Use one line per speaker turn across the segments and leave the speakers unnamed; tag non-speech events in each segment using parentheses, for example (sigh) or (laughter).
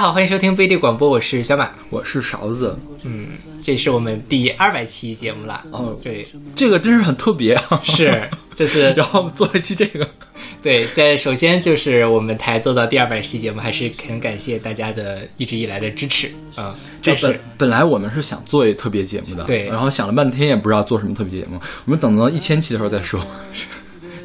好，欢迎收听贝蒂广播，我是小马，
我是勺子。
嗯，这是我们第二百期节目了。
哦，
对，
这个真是很特别啊！
是，就是 (laughs)
然后做一期这个，
对，在首先就是我们台做到第二百期节目，还是很感谢大家的一直以来的支持啊。
就本本来我们是想做一特别节目的，
对，
然后想了半天也不知道做什么特别节目，我们等到一千期的时候再说。(laughs)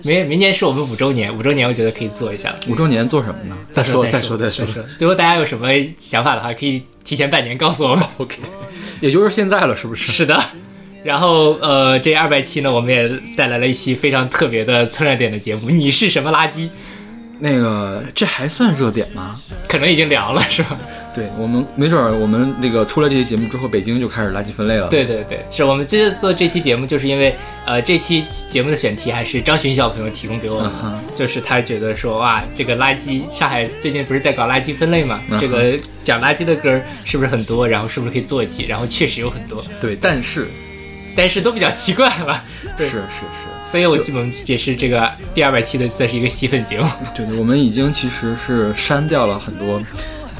明明年是我们五周年，五周年我觉得可以做一下。
五周年做什么呢？
再
说
再说
再说。
最后大家有什么想法的话，可以提前半年告诉我们。(laughs)
OK，也就是现在了，是不是？
是的。然后呃，这二百期呢，我们也带来了一期非常特别的蹭热点的节目。你是什么垃圾？
那个，这还算热点吗？
可能已经凉了，是吧？
对我们没准儿，我们那个出了这期节目之后，北京就开始垃圾分类了。
对对对，是我们这次做这期节目，就是因为呃，这期节目的选题还是张巡小朋友提供给我们，就是他觉得说哇，这个垃圾，上海最近不是在搞垃圾分类嘛？这个讲垃圾的歌是不是很多？然后是不是可以做一期？然后确实有很多。
对，但是
但是都比较奇怪了。
是是是，
所以我我们也是这个第二百期的算是一个吸粉节目。
对对，我们已经其实是删掉了很多。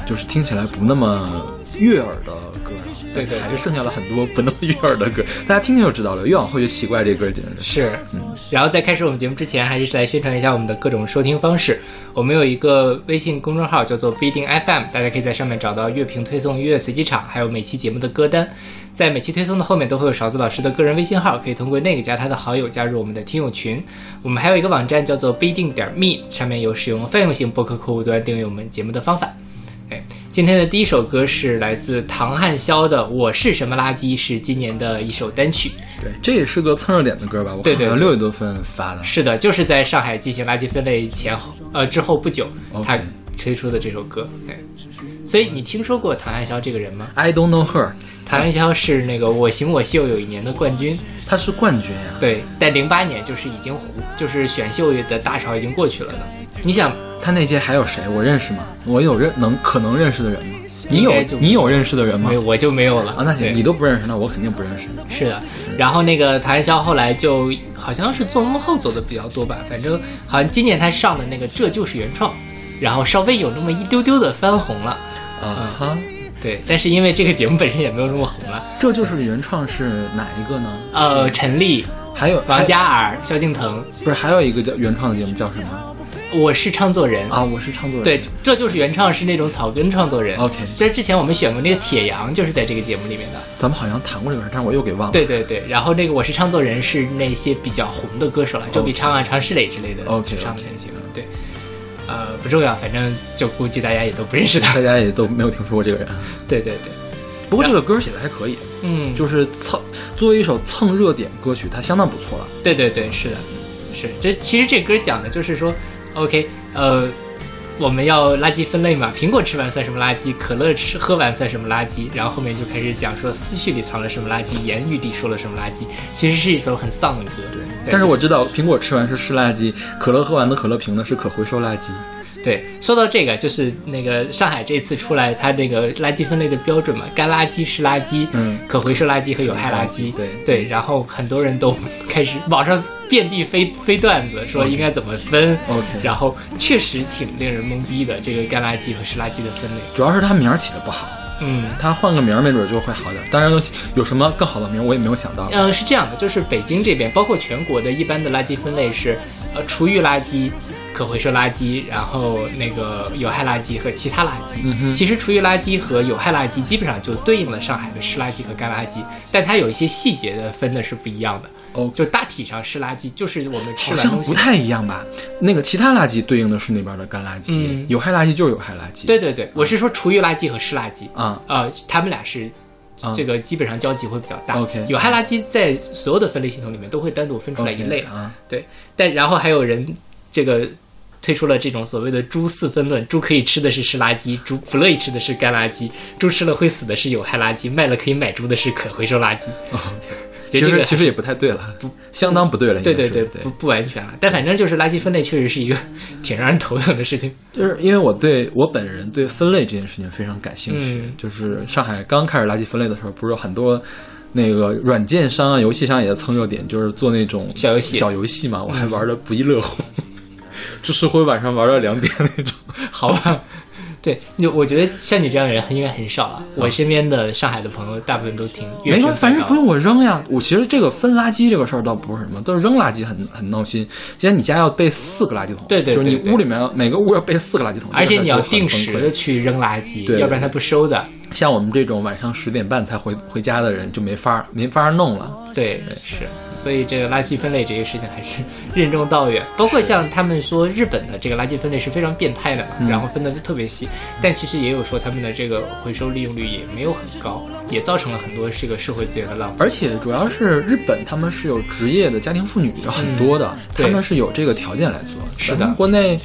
就是听起来不那么悦耳的歌，
对对，
还是剩下了很多不那么悦耳的歌，大家听听就知道了。越往后越奇怪，这歌简直
是。嗯，然后在开始我们节目之前，还是来宣传一下我们的各种收听方式。我们有一个微信公众号叫做不一定 FM，大家可以在上面找到乐评推送、音乐随机场，还有每期节目的歌单。在每期推送的后面都会有勺子老师的个人微信号，可以通过那个加他的好友，加入我们的听友群。我们还有一个网站叫做不一定点 me，上面有使用泛用型播客客户端订阅我们节目的方法。哎，今天的第一首歌是来自唐汉霄的《我是什么垃圾》，是今年的一首单曲。
对，这也是个蹭热点的歌吧？我
对对，
六月多份发的。
是的，就是在上海进行垃圾分类前后，呃，之后不久，他推出的这首歌。对，所以你听说过唐汉霄这个人吗
？I don't know her。
唐汉霄是那个《我行我秀》有一年的冠军，
他是冠军呀。
对，但零八年就是已经就是选秀的大潮已经过去了的。你想。
他那届还有谁？我认识吗？我有认能可能认识的人吗？你有你有认识的人吗？
没有我就没有了
啊。那行，你都不认识，那我肯定不认识。
是的。然后那个谭笑后来就好像是做幕后走的比较多吧，反正好像今年他上的那个这就是原创，然后稍微有那么一丢丢的翻红了。
啊哈。
对，但是因为这个节目本身也没有那么红了。
这就是原创是哪一个呢？
呃，陈粒，
还有
王嘉尔、萧敬腾，
不是还有一个叫原创的节目叫什么？
我是唱作人
啊，我是唱作人。
对，这就是原创，是那种草根创作人。
OK，
在之前我们选过那个铁阳，就是在这个节目里面的。
咱们好像谈过这个事，但是我又给忘了。
对对对，然后那个我是唱作人是那些比较红的歌手了，周笔畅啊、常石磊之类的。
OK，
上的那些。对，呃，不重要，反正就估计大家也都不认识他，
大家也都没有听说过这个人。(laughs)
对对对，
不过这个歌写的还可以，
嗯，
就是蹭作为一首蹭热点歌曲，它相当不错了。
对对对，是的，是这其实这歌讲的就是说。OK，呃，我们要垃圾分类嘛？苹果吃完算什么垃圾？可乐吃喝完算什么垃圾？然后后面就开始讲说思绪里藏了什么垃圾，言语里说了什么垃圾。其实是一首很丧的歌，
对。但是我知道苹果吃完是湿垃圾，可乐喝完的可乐瓶呢是可回收垃圾。
对，说到这个，就是那个上海这次出来，它那个垃圾分类的标准嘛，干垃圾、湿垃圾、
嗯，
可回收垃圾和有害垃圾。
对
对，然后很多人都开始网上遍地飞飞段子，说应该怎么分。
OK，
然后确实挺令人懵逼的，这个干垃圾和湿垃圾的分类，
主要是它名儿起的不好。
嗯，
他换个名儿没准就会好点。当然有有什么更好的名，我也没有想到。
嗯，是这样的，就是北京这边，包括全国的一般的垃圾分类是，呃，厨余垃圾、可回收垃圾，然后那个有害垃圾和其他垃圾。
嗯。
其实厨余垃圾和有害垃圾基本上就对应了上海的湿垃圾和干垃圾，但它有一些细节的分的是不一样的。
哦，
就大体上湿垃圾就是我们吃
好像不太一样吧？那个其他垃圾对应的是那边的干垃圾，有害垃圾就是有害垃圾。
对对对，我是说厨余垃圾和湿垃圾
啊，
呃，他们俩是这个基本上交集会比较大。
OK，
有害垃圾在所有的分类系统里面都会单独分出来一类
啊。
对，但然后还有人这个推出了这种所谓的猪四分论：猪可以吃的是湿垃圾，猪不乐意吃的是干垃圾，猪吃了会死的是有害垃圾，卖了可以买猪的是可回收垃圾。(laughs)
OK。其实其实也不太对了，不相当不对了。
对对对，不不完全了。但反正就是垃圾分类确实是一个 (laughs) 挺让人头疼的事情。
就是因为我对我本人对分类这件事情非常感兴趣。就是上海刚开始垃圾分类的时候，不是有很多那个软件商啊、游戏商也在蹭热点，就是做那种
小游戏
小游戏嘛。我还玩的不亦乐乎，就是会晚上玩到两点 (laughs) 那种。
好吧。对，就我觉得像你这样的人应该很少了。我身边的上海的朋友大部分都挺
没关系，反正不用我扔呀。我其实这个分垃圾这个事儿倒不是什么，都是扔垃圾很很闹心。既然你家要备四个垃圾桶，
对对，
就是你屋里面每个屋要备四个垃圾桶，
而且你要定时的去扔垃圾，要不然他不收的。
像我们这种晚上十点半才回回家的人就没法没法弄了。
对，是，所以这个垃圾分类这个事情还是任重道远。包括像他们说日本的这个垃圾分类是非常变态的嘛，然后分的特别细，但其实也有说他们的这个回收利用率也没有很高，也造成了很多这个社会资源的浪费。
而且主要是日本他们是有职业的家庭妇女的很多的，他们是有这个条件来做。
是的，
国内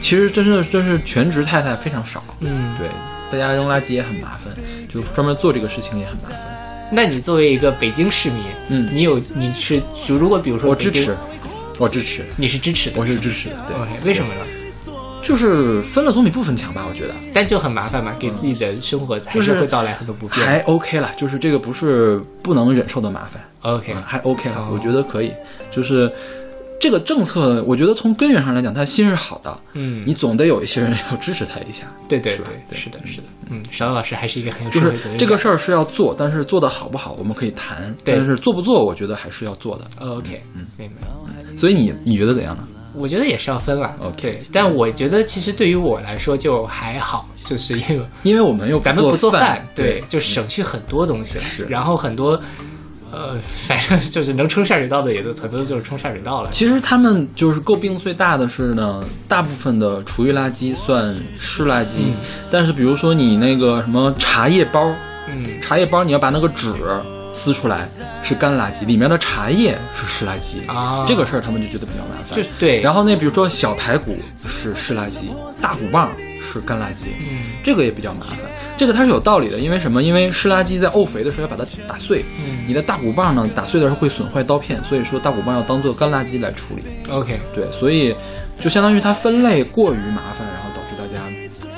其实真是真是全职太太非常少。
嗯，
对。大家扔垃圾也很麻烦，就专门做这个事情也很麻烦。
那你作为一个北京市民，
嗯，
你有你是就如果比如说
我支持，我支持，
你是支持的，
我是支持的，对。
为什么呢？
就是分了总比不分强吧，我觉得。
但就很麻烦嘛，给自己的生活还是会带来很多不便。
还 OK 了，就是这个不是不能忍受的麻烦。
OK，
还 OK 了，我觉得可以，就是。这个政策，我觉得从根源上来讲，他心是好的。
嗯，
你总得有一些人要支持他一下。
对对对，是的，是的。嗯，邵老师还是一个很有
就是这个事儿是要做，但是做的好不好，我们可以谈。但是做不做，我觉得还是要做的。
OK，嗯，明白。
所以你你觉得怎样呢？
我觉得也是要分了。
OK，
但我觉得其实对于我来说就还好，就是因为
因为我们又
咱们不做
饭，
对，就省去很多东西。
是，
然后很多。呃，反正就是能冲下水道的，也都很多就是冲下水道了。
其实他们就是诟病最大的是呢，大部分的厨余垃圾算湿垃圾，但是比如说你那个什么茶叶包，
嗯，
茶叶包你要把那个纸撕出来是干垃圾，里面的茶叶是湿垃圾
啊，
这个事儿他们就觉得比较麻烦。
就对，
然后那比如说小排骨是湿垃圾，大骨棒是干垃圾，
嗯，
这个也比较麻烦。这个它是有道理的，因为什么？因为湿垃圾在沤肥的时候要把它打碎，
嗯，
你的大骨棒呢打碎的时候会损坏刀片，所以说大骨棒要当做干垃圾来处理。
OK，
对，所以就相当于它分类过于麻烦，然后导致大家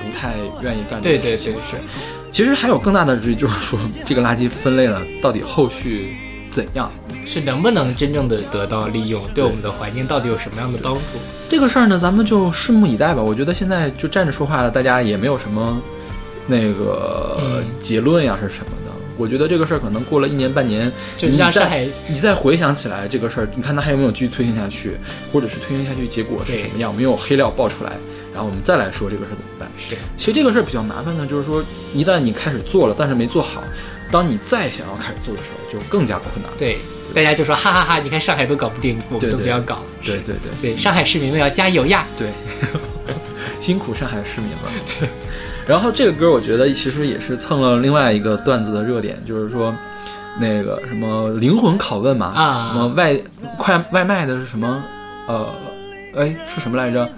不太愿意干这个
事情。对对对，
是。其实还有更大的质疑，就是说这个垃圾分类了，到底后续怎样？
是能不能真正的得到利用？对我们的环境到底有什么样的帮助？
这个事儿呢，咱们就拭目以待吧。我觉得现在就站着说话的大家也没有什么。那个结论呀是什么的？我觉得这个事儿可能过了一年半年，你再你再回想起来这个事儿，你看它还有没有继续推行下去，或者是推行下去结果是什么样？没有黑料爆出来，然后我们再来说这个事儿怎么办？
对，
其实这个事儿比较麻烦的，就是说一旦你开始做了，但是没做好，当你再想要开始做的时候，就更加困难。
对，大家就说哈哈哈，你看上海都搞不定，我们都不要搞。
对对
对对，上海市民们要加油呀！
对，(laughs) 辛苦上海市民了。对。(laughs) 然后这个歌，我觉得其实也是蹭了另外一个段子的热点，就是说，那个什么灵魂拷问嘛，
啊，
什么外快外卖的是什么，呃，哎是什么来着？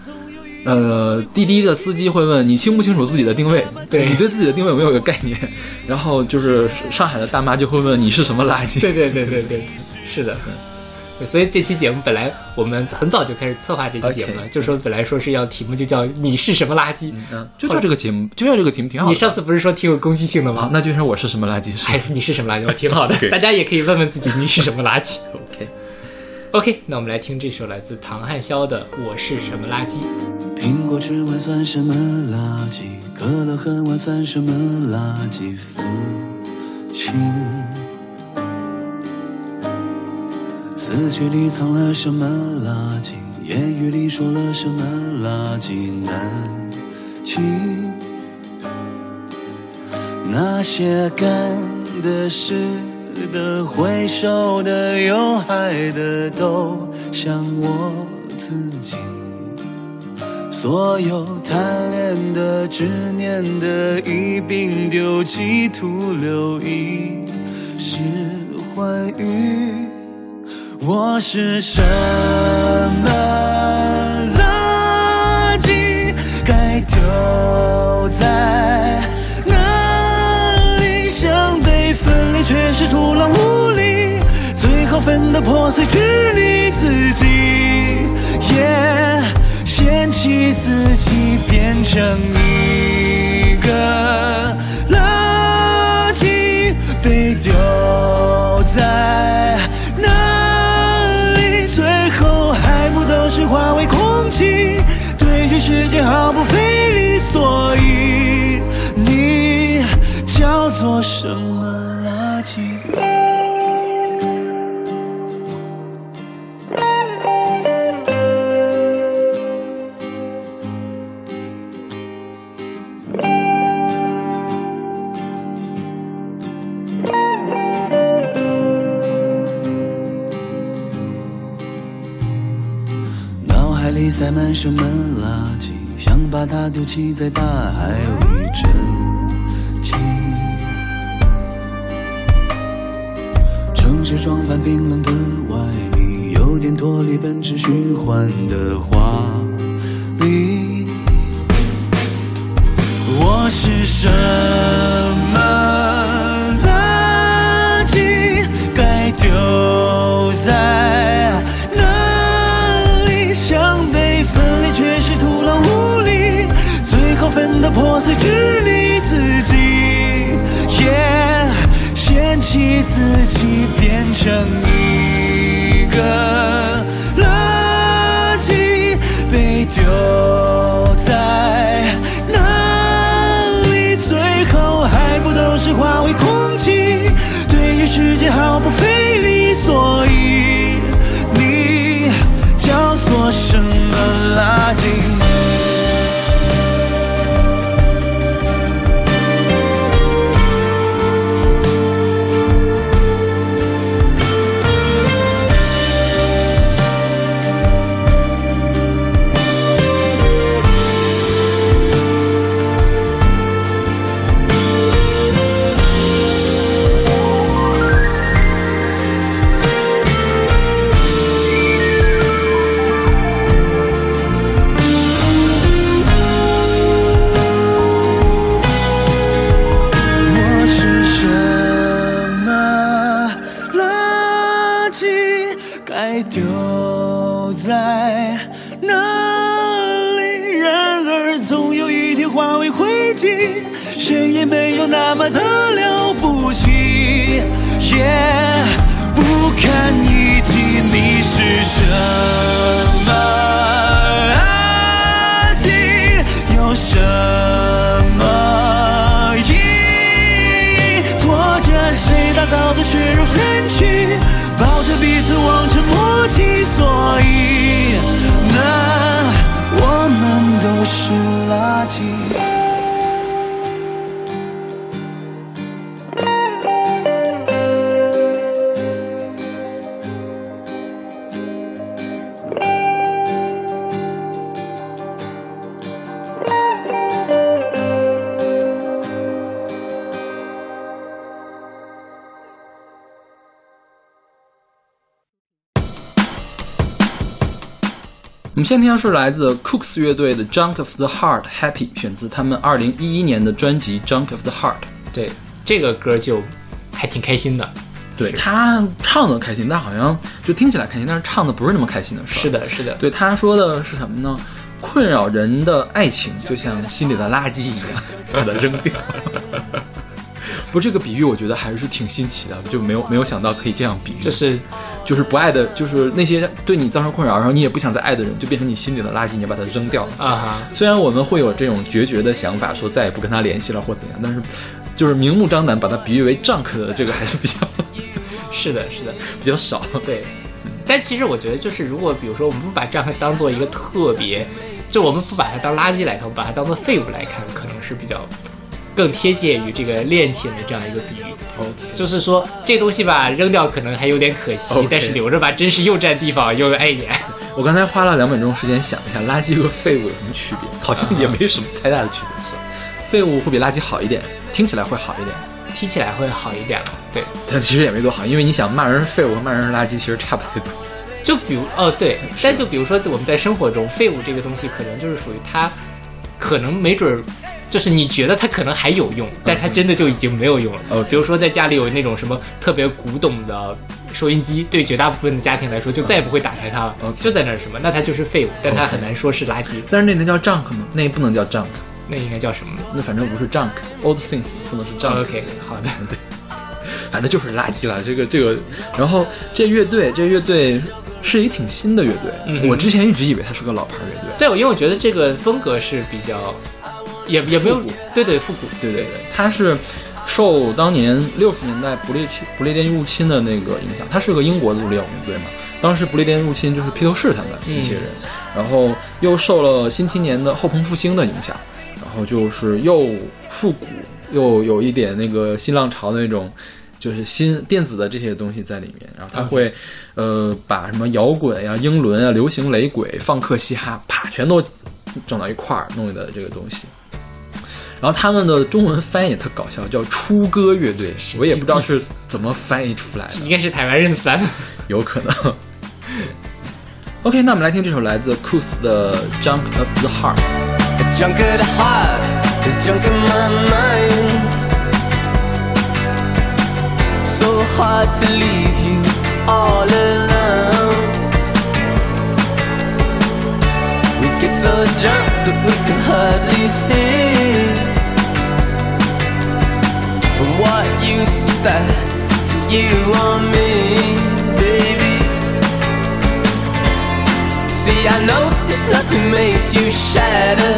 呃，滴滴的司机会问你清不清楚自己的定位？
对
你对自己的定位有没有一个概念？然后就是上海的大妈就会问你是什么垃圾？
对对对对对，是的。所以这期节目本来我们很早就开始策划这期节目了，就说本来说是要题目就叫你是什么垃圾，
嗯，就叫这个节目，就叫这个题目挺好。
你上次不是说挺有攻击性的吗？
那就说我是什么垃圾？
还是你是什么垃圾？挺好的，大家也可以问问自己你是什么垃圾。OK，OK，那我们来听这首来自唐汉霄的《我是什么垃圾》。
苹果吃完算什么垃圾？可乐喝完算什么垃圾？父亲。思绪里藏了什么垃圾？言语里说了什么垃圾？难记那些干的、湿的、回收的、有害的，都像我自己。所有贪恋的、执念的，一并丢弃，徒留一世欢愉。我是什么垃圾？该丢在哪里？想被分离，却是徒劳无力。最后分得破碎支离，自己起自己变成一个垃圾被丢在哪里最后还不都是化为空气对这世界毫不费力所以你叫做什么？塞满什么垃圾？想把它丢弃在大海里蒸汽。城市装扮冰冷的外衣，有点脱离本质虚幻的华丽。我是什么垃圾？该丢在。破碎，支离自己，也嫌弃自己变成一个也不堪一击。你是谁我们
先听的是来自 Cooks 乐队的《Junk of the Heart Happy》，选自他们二零一一年的专辑《Junk of the Heart》。
对，这个歌就还挺开心的。
对他唱的开心，但好像就听起来开心，但是唱的不是那么开心的。
是的，是的。
对他说的是什么呢？困扰人的爱情就像心里的垃圾一样，把它扔掉。(laughs) 不，这个比喻我觉得还是挺新奇的，就没有没有想到可以这样比喻，
就是
就是不爱的，就是那些对你造成困扰，然后你也不想再爱的人，就变成你心里的垃圾，你把它扔掉了
啊。
虽然我们会有这种决绝的想法，说再也不跟他联系了或怎样，但是就是明目张胆把它比喻为 junk 的这个还是比较 (laughs)
是的，是的，
比较少。
对，但其实我觉得就是如果比如说我们不把 junk 当做一个特别，就我们不把它当垃圾来看，我们把它当做废物来看，可能是比较。更贴切于这个恋情的这样一个比喻，就是说这东西吧，扔掉可能还有点可惜，但是留着吧，真是又占地方又碍眼。
我刚才花了两分钟时间想一下，垃圾和废物有什么区别？好像也没什么太大的区别。废物会比垃圾好一点，听起来会好一点，
听起来会好一点对，
但其实也没多好，因为你想骂人是废物和骂人是垃圾，其实差不太多。
就比如哦，对，但就比如说我们在生活中，废物这个东西可能就是属于它，可能没准儿。就是你觉得它可能还有用，但它真的就已经没有用了。呃，比如说在家里有那种什么特别古董的收音机，对绝大部分的家庭来说，就再也不会打开它了，就在那儿什么，那它就是废物，但它很难说是垃圾。
但是那能叫 junk 吗？那不能叫 junk，
那应该叫什么？
那反正不是 junk，old things 不能是 junk。
OK，好的，(laughs)
对，反正就是垃圾了。这个这个，然后这乐队，这乐队是一挺新的乐队，我之前一直以为它是个老牌乐队。
对，因为我觉得这个风格是比较。也也没有，对对复古，
对对对，它是受当年六十年代不列侵不列颠入侵的那个影响，它是个英国的独立摇滚队嘛。当时不列颠入侵就是披头士他们一些人，然后又受了新青年的后朋复兴的影响，然后就是又复古又有一点那个新浪潮的那种，就是新电子的这些东西在里面。然后他会，呃，把什么摇滚呀、英伦啊、流行雷鬼、放克、嘻哈，啪，全都整到一块儿弄的这个东西。然后他们的中文翻译也特搞笑，叫出歌乐队，我也不知道是怎么翻译出来的，
应该是台湾人翻的，
有可能。OK，那我们来听这首来自 Koos 的《Junk of the Heart》。
Junk of the heart is junk in my mind. So hard to leave you all alone. We get so drunk that we can hardly see. And what use is that to you or me, baby? See, I know notice nothing makes you shatter.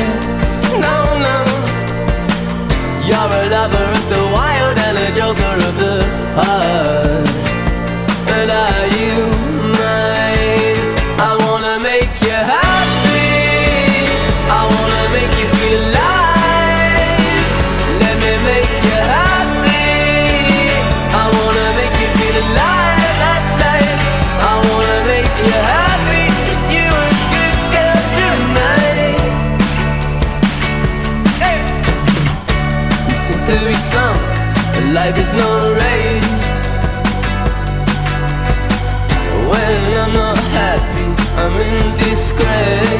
No, no. You're a lover of the wild and a joker of the heart. But are you life is no race. When I'm not happy, I'm in disgrace.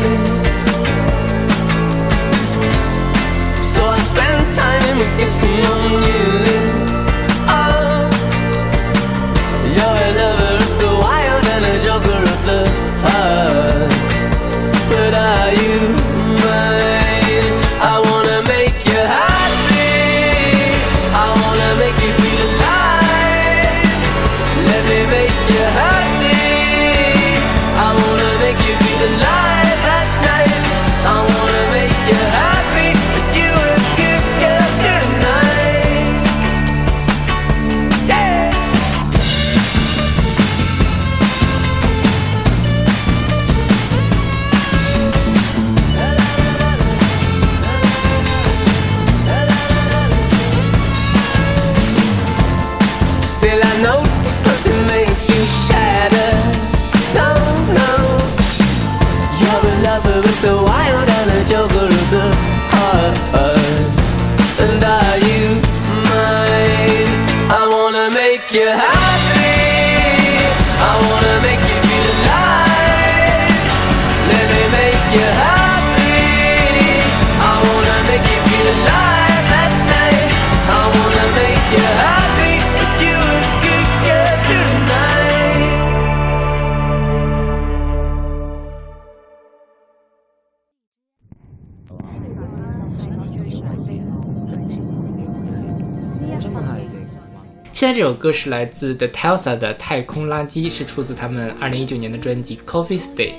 现在这首歌是来自 The Telsa 的《太空垃圾》，是出自他们二零一九年的专辑《Coffee Stay》。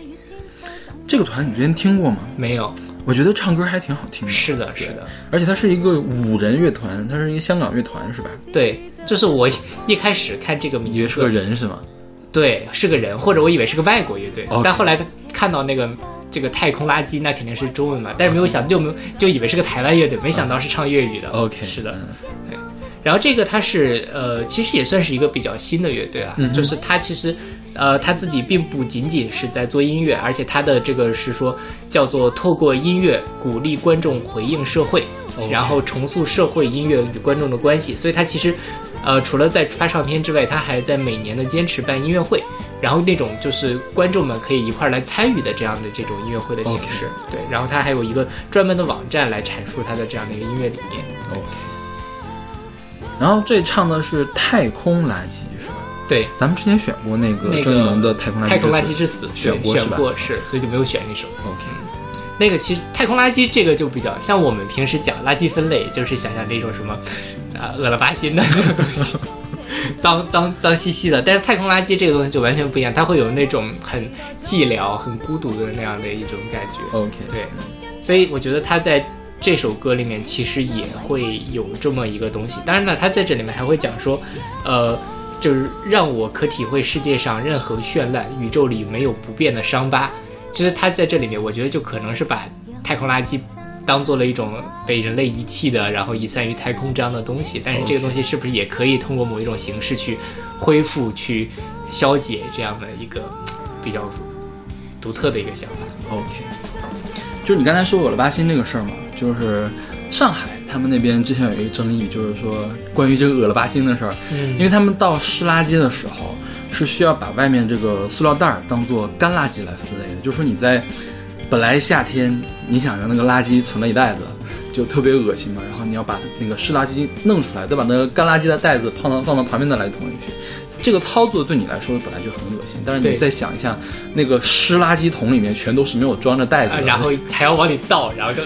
这个团你之前听过吗？
没有，
我觉得唱歌还挺好听的。
是的，是的，
而且它是一个五人乐团，它是一个香港乐团，是吧？
对，就是我一开始看这个名字，
以为是个人是吗？
对，是个人，或者我以为是个外国乐队但后来看到那个这个太空垃圾，那肯定是中文嘛，但是没有想就没有就以为是个台湾乐队，没想到是唱粤语的。
OK，
是的，
嗯
然后这个他是呃，其实也算是一个比较新的乐队啊，
嗯
就是他其实呃他自己并不仅仅是在做音乐，而且他的这个是说叫做透过音乐鼓励观众回应社会然后重塑社会音乐与观众的关系，所以他其实。呃，除了在发唱片之外，他还在每年的坚持办音乐会，然后那种就是观众们可以一块儿来参与的这样的这种音乐会的形式对，然后他还有一个专门的网站来阐述他的这样的一个音乐理念。
OK。然后这唱的是太空垃圾是吧？
对，
咱们之前选过那个
那个
郑宜农的《太空垃圾
太空垃圾
之
之死
选过是吧
选过是，所以就没有选那首。
OK，
那个其实太空垃圾这个就比较像我们平时讲垃圾分类，就是想象那种什么啊恶了巴心的那种东西，脏脏脏兮兮的。但是太空垃圾这个东西就完全不一样，它会有那种很寂寥、很孤独的那样的一种感觉。
OK，
对，所以我觉得他在这首歌里面其实也会有这么一个东西。当然呢，他在这里面还会讲说，呃，就是让我可体会世界上任何绚烂，宇宙里没有不变的伤疤。其实他在这里面，我觉得就可能是把太空垃圾。当做了一种被人类遗弃的，然后遗散于太空这样的东西，但是这个东西是不是也可以通过某一种形式去恢复、去消解这样的一个比较独特的一个想法
？OK，就是你刚才说俄勒巴辛这个事儿嘛，就是上海他们那边之前有一个争议，就是说关于这个恶了巴辛的事儿，因为他们倒湿垃圾的时候是需要把外面这个塑料袋儿当做干垃圾来分类的，就是说你在。本来夏天你想着那个垃圾存了一袋子，就特别恶心嘛。然后你要把那个湿垃圾弄出来，再把那个干垃圾的袋子放到放到旁边的垃圾桶里去。这个操作对你来说本来就很恶心，但是你再想一下，那个湿垃圾桶里面全都是没有装着袋子的，
然后还要往里倒，然后就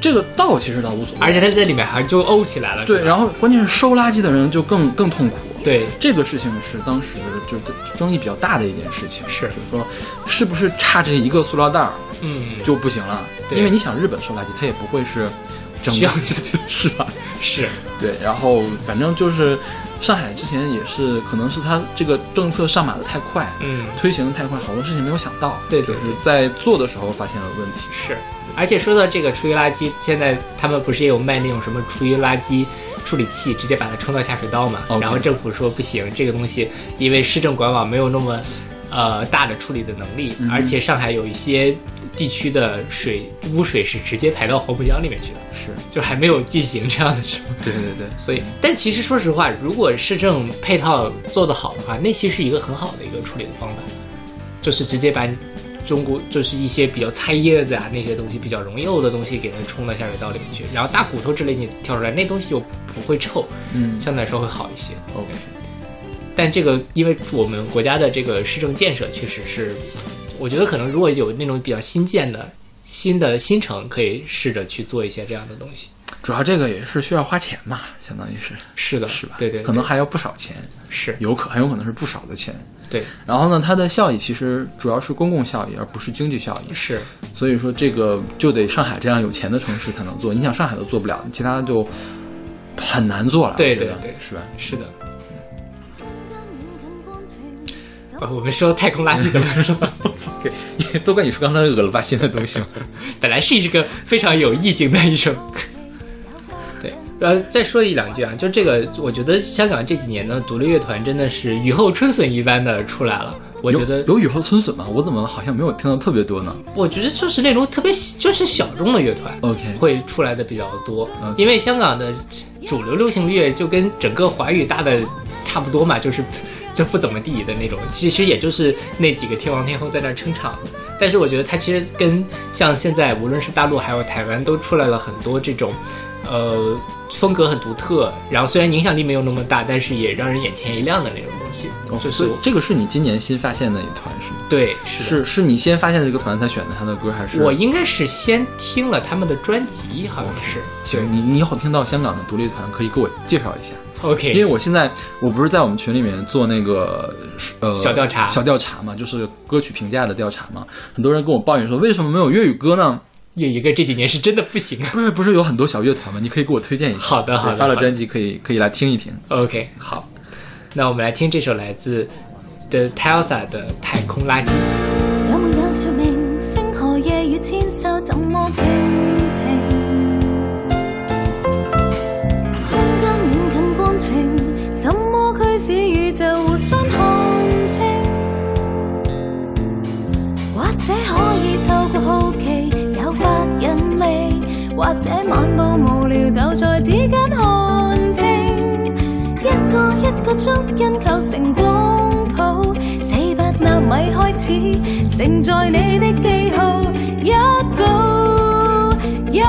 这个倒其实倒无所谓，
而且它在里面还就怄起来了。
对，然后关键是收垃圾的人就更更痛苦。
对，
这个事情是当时就争议比较大的一件事情，
是
就是说是不是差这一个塑料袋儿？
嗯，
就不行了，因为你想，日本收垃圾，它也不会是
整箱
是吧？
是 (laughs)
对，然后反正就是上海之前也是，可能是他这个政策上马的太快，
嗯，
推行的太快，好多事情没有想到，
对，
就是在做的时候发现了问题。
是，而且说到这个厨余垃圾，现在他们不是也有卖那种什么厨余垃圾处理器，直接把它冲到下水道嘛？然后政府说不行，这个东西因为市政管网没有那么。呃，大的处理的能力，而且上海有一些地区的水污水是直接排到黄浦江里面去的，
是，
就还没有进行这样的什么。
对对对，
所以，但其实说实话，如果市政配套做得好的话，那其实是一个很好的一个处理的方法，就是直接把中国就是一些比较菜叶子啊那些东西比较容易沤的东西给它冲到下水道里面去，然后大骨头之类你挑出来，那东西就不会臭，
嗯，
相对来说会好一些。
OK。
但这个，因为我们国家的这个市政建设确实是，我觉得可能如果有那种比较新建的新的新城，可以试着去做一些这样的东西。
主要这个也是需要花钱嘛，相当于是
是的，
是吧？
对对，
可能还要不少钱，
是
有可很有可能是不少的钱。
对，
然后呢，它的效益其实主要是公共效益，而不是经济效益。
是，
所以说这个就得上海这样有钱的城市才能做。你想上海都做不了，其他就很难做了。
对对对，
是吧？
是的。(laughs) 我们说太空垃圾怎么说？(laughs)
对，都怪你说刚才恶了吧心的东西。(laughs)
本来是一个非常有意境的一首。对，然后，再说一两句啊，就这个，我觉得香港这几年呢独立乐团真的是雨后春笋一般的出来了。我觉得
有雨后春笋吗？我怎么好像没有听到特别多呢？
我觉得就是那种特别就是小众的乐团
，OK，
会出来的比较多。因为香港的主流流行乐就跟整个华语大的差不多嘛，就是。就不怎么地的那种，其实也就是那几个天王天后在那撑场。但是我觉得他其实跟像现在无论是大陆还有台湾，都出来了很多这种，呃，风格很独特，然后虽然影响力没有那么大，但是也让人眼前一亮的那种东西。就是
这个是你今年新发现的一团是吗？
对，
是是你先发现的这个团才选的他的歌，还是
我应该是先听了他们的专辑，好像是。
行，你你以后听到香港的独立团，可以给我介绍一下。
OK，
因为我现在我不是在我们群里面做那个呃
小调查
小调查嘛，就是歌曲评价的调查嘛。很多人跟我抱怨说，为什么没有粤语歌呢？
粤语歌这几年是真的不行。
不是不是有很多小乐团吗？你可以给我推荐一下。
好的好的，
发了专辑可以可以来听一听。
OK，好，那我们来听这首来自 The Telsa 的《太空垃圾》。情怎么驱使宇宙互相看清？或者可以透过好奇诱发引力，或者漫步无聊就在指间看清，一个一个足印构成光谱，四百纳米开始承载你的记号，一步一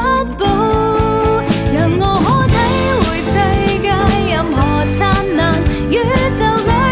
灿烂，宇宙里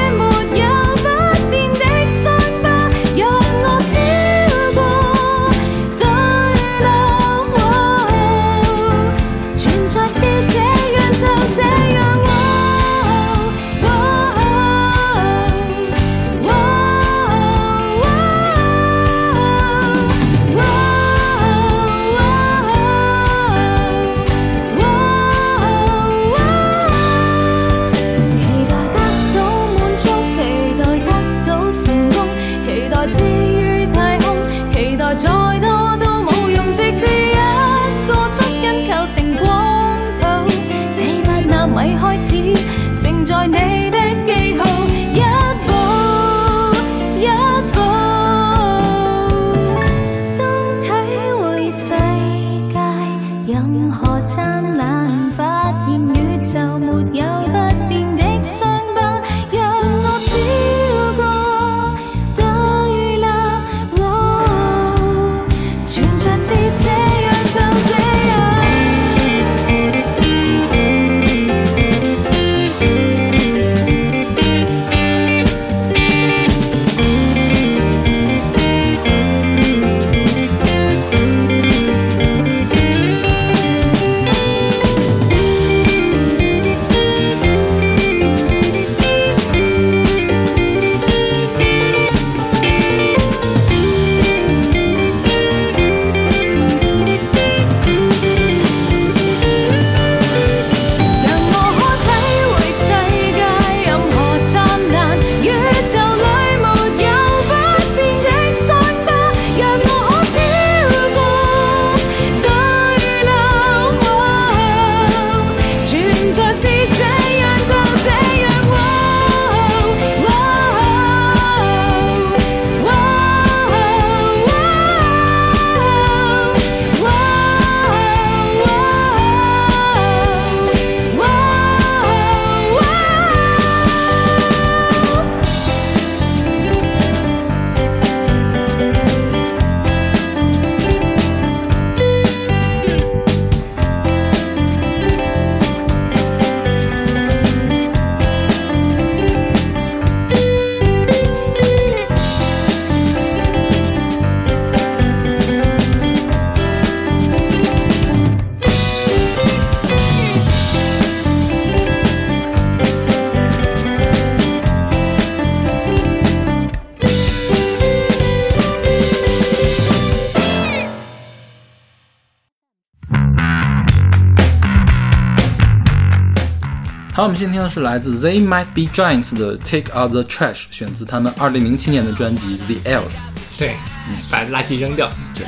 好，我们现在听的是来自 They Might Be Giants 的 Take Out the Trash，选自他们二零零七年的专辑 The Else。
对，嗯把垃圾扔掉。
对，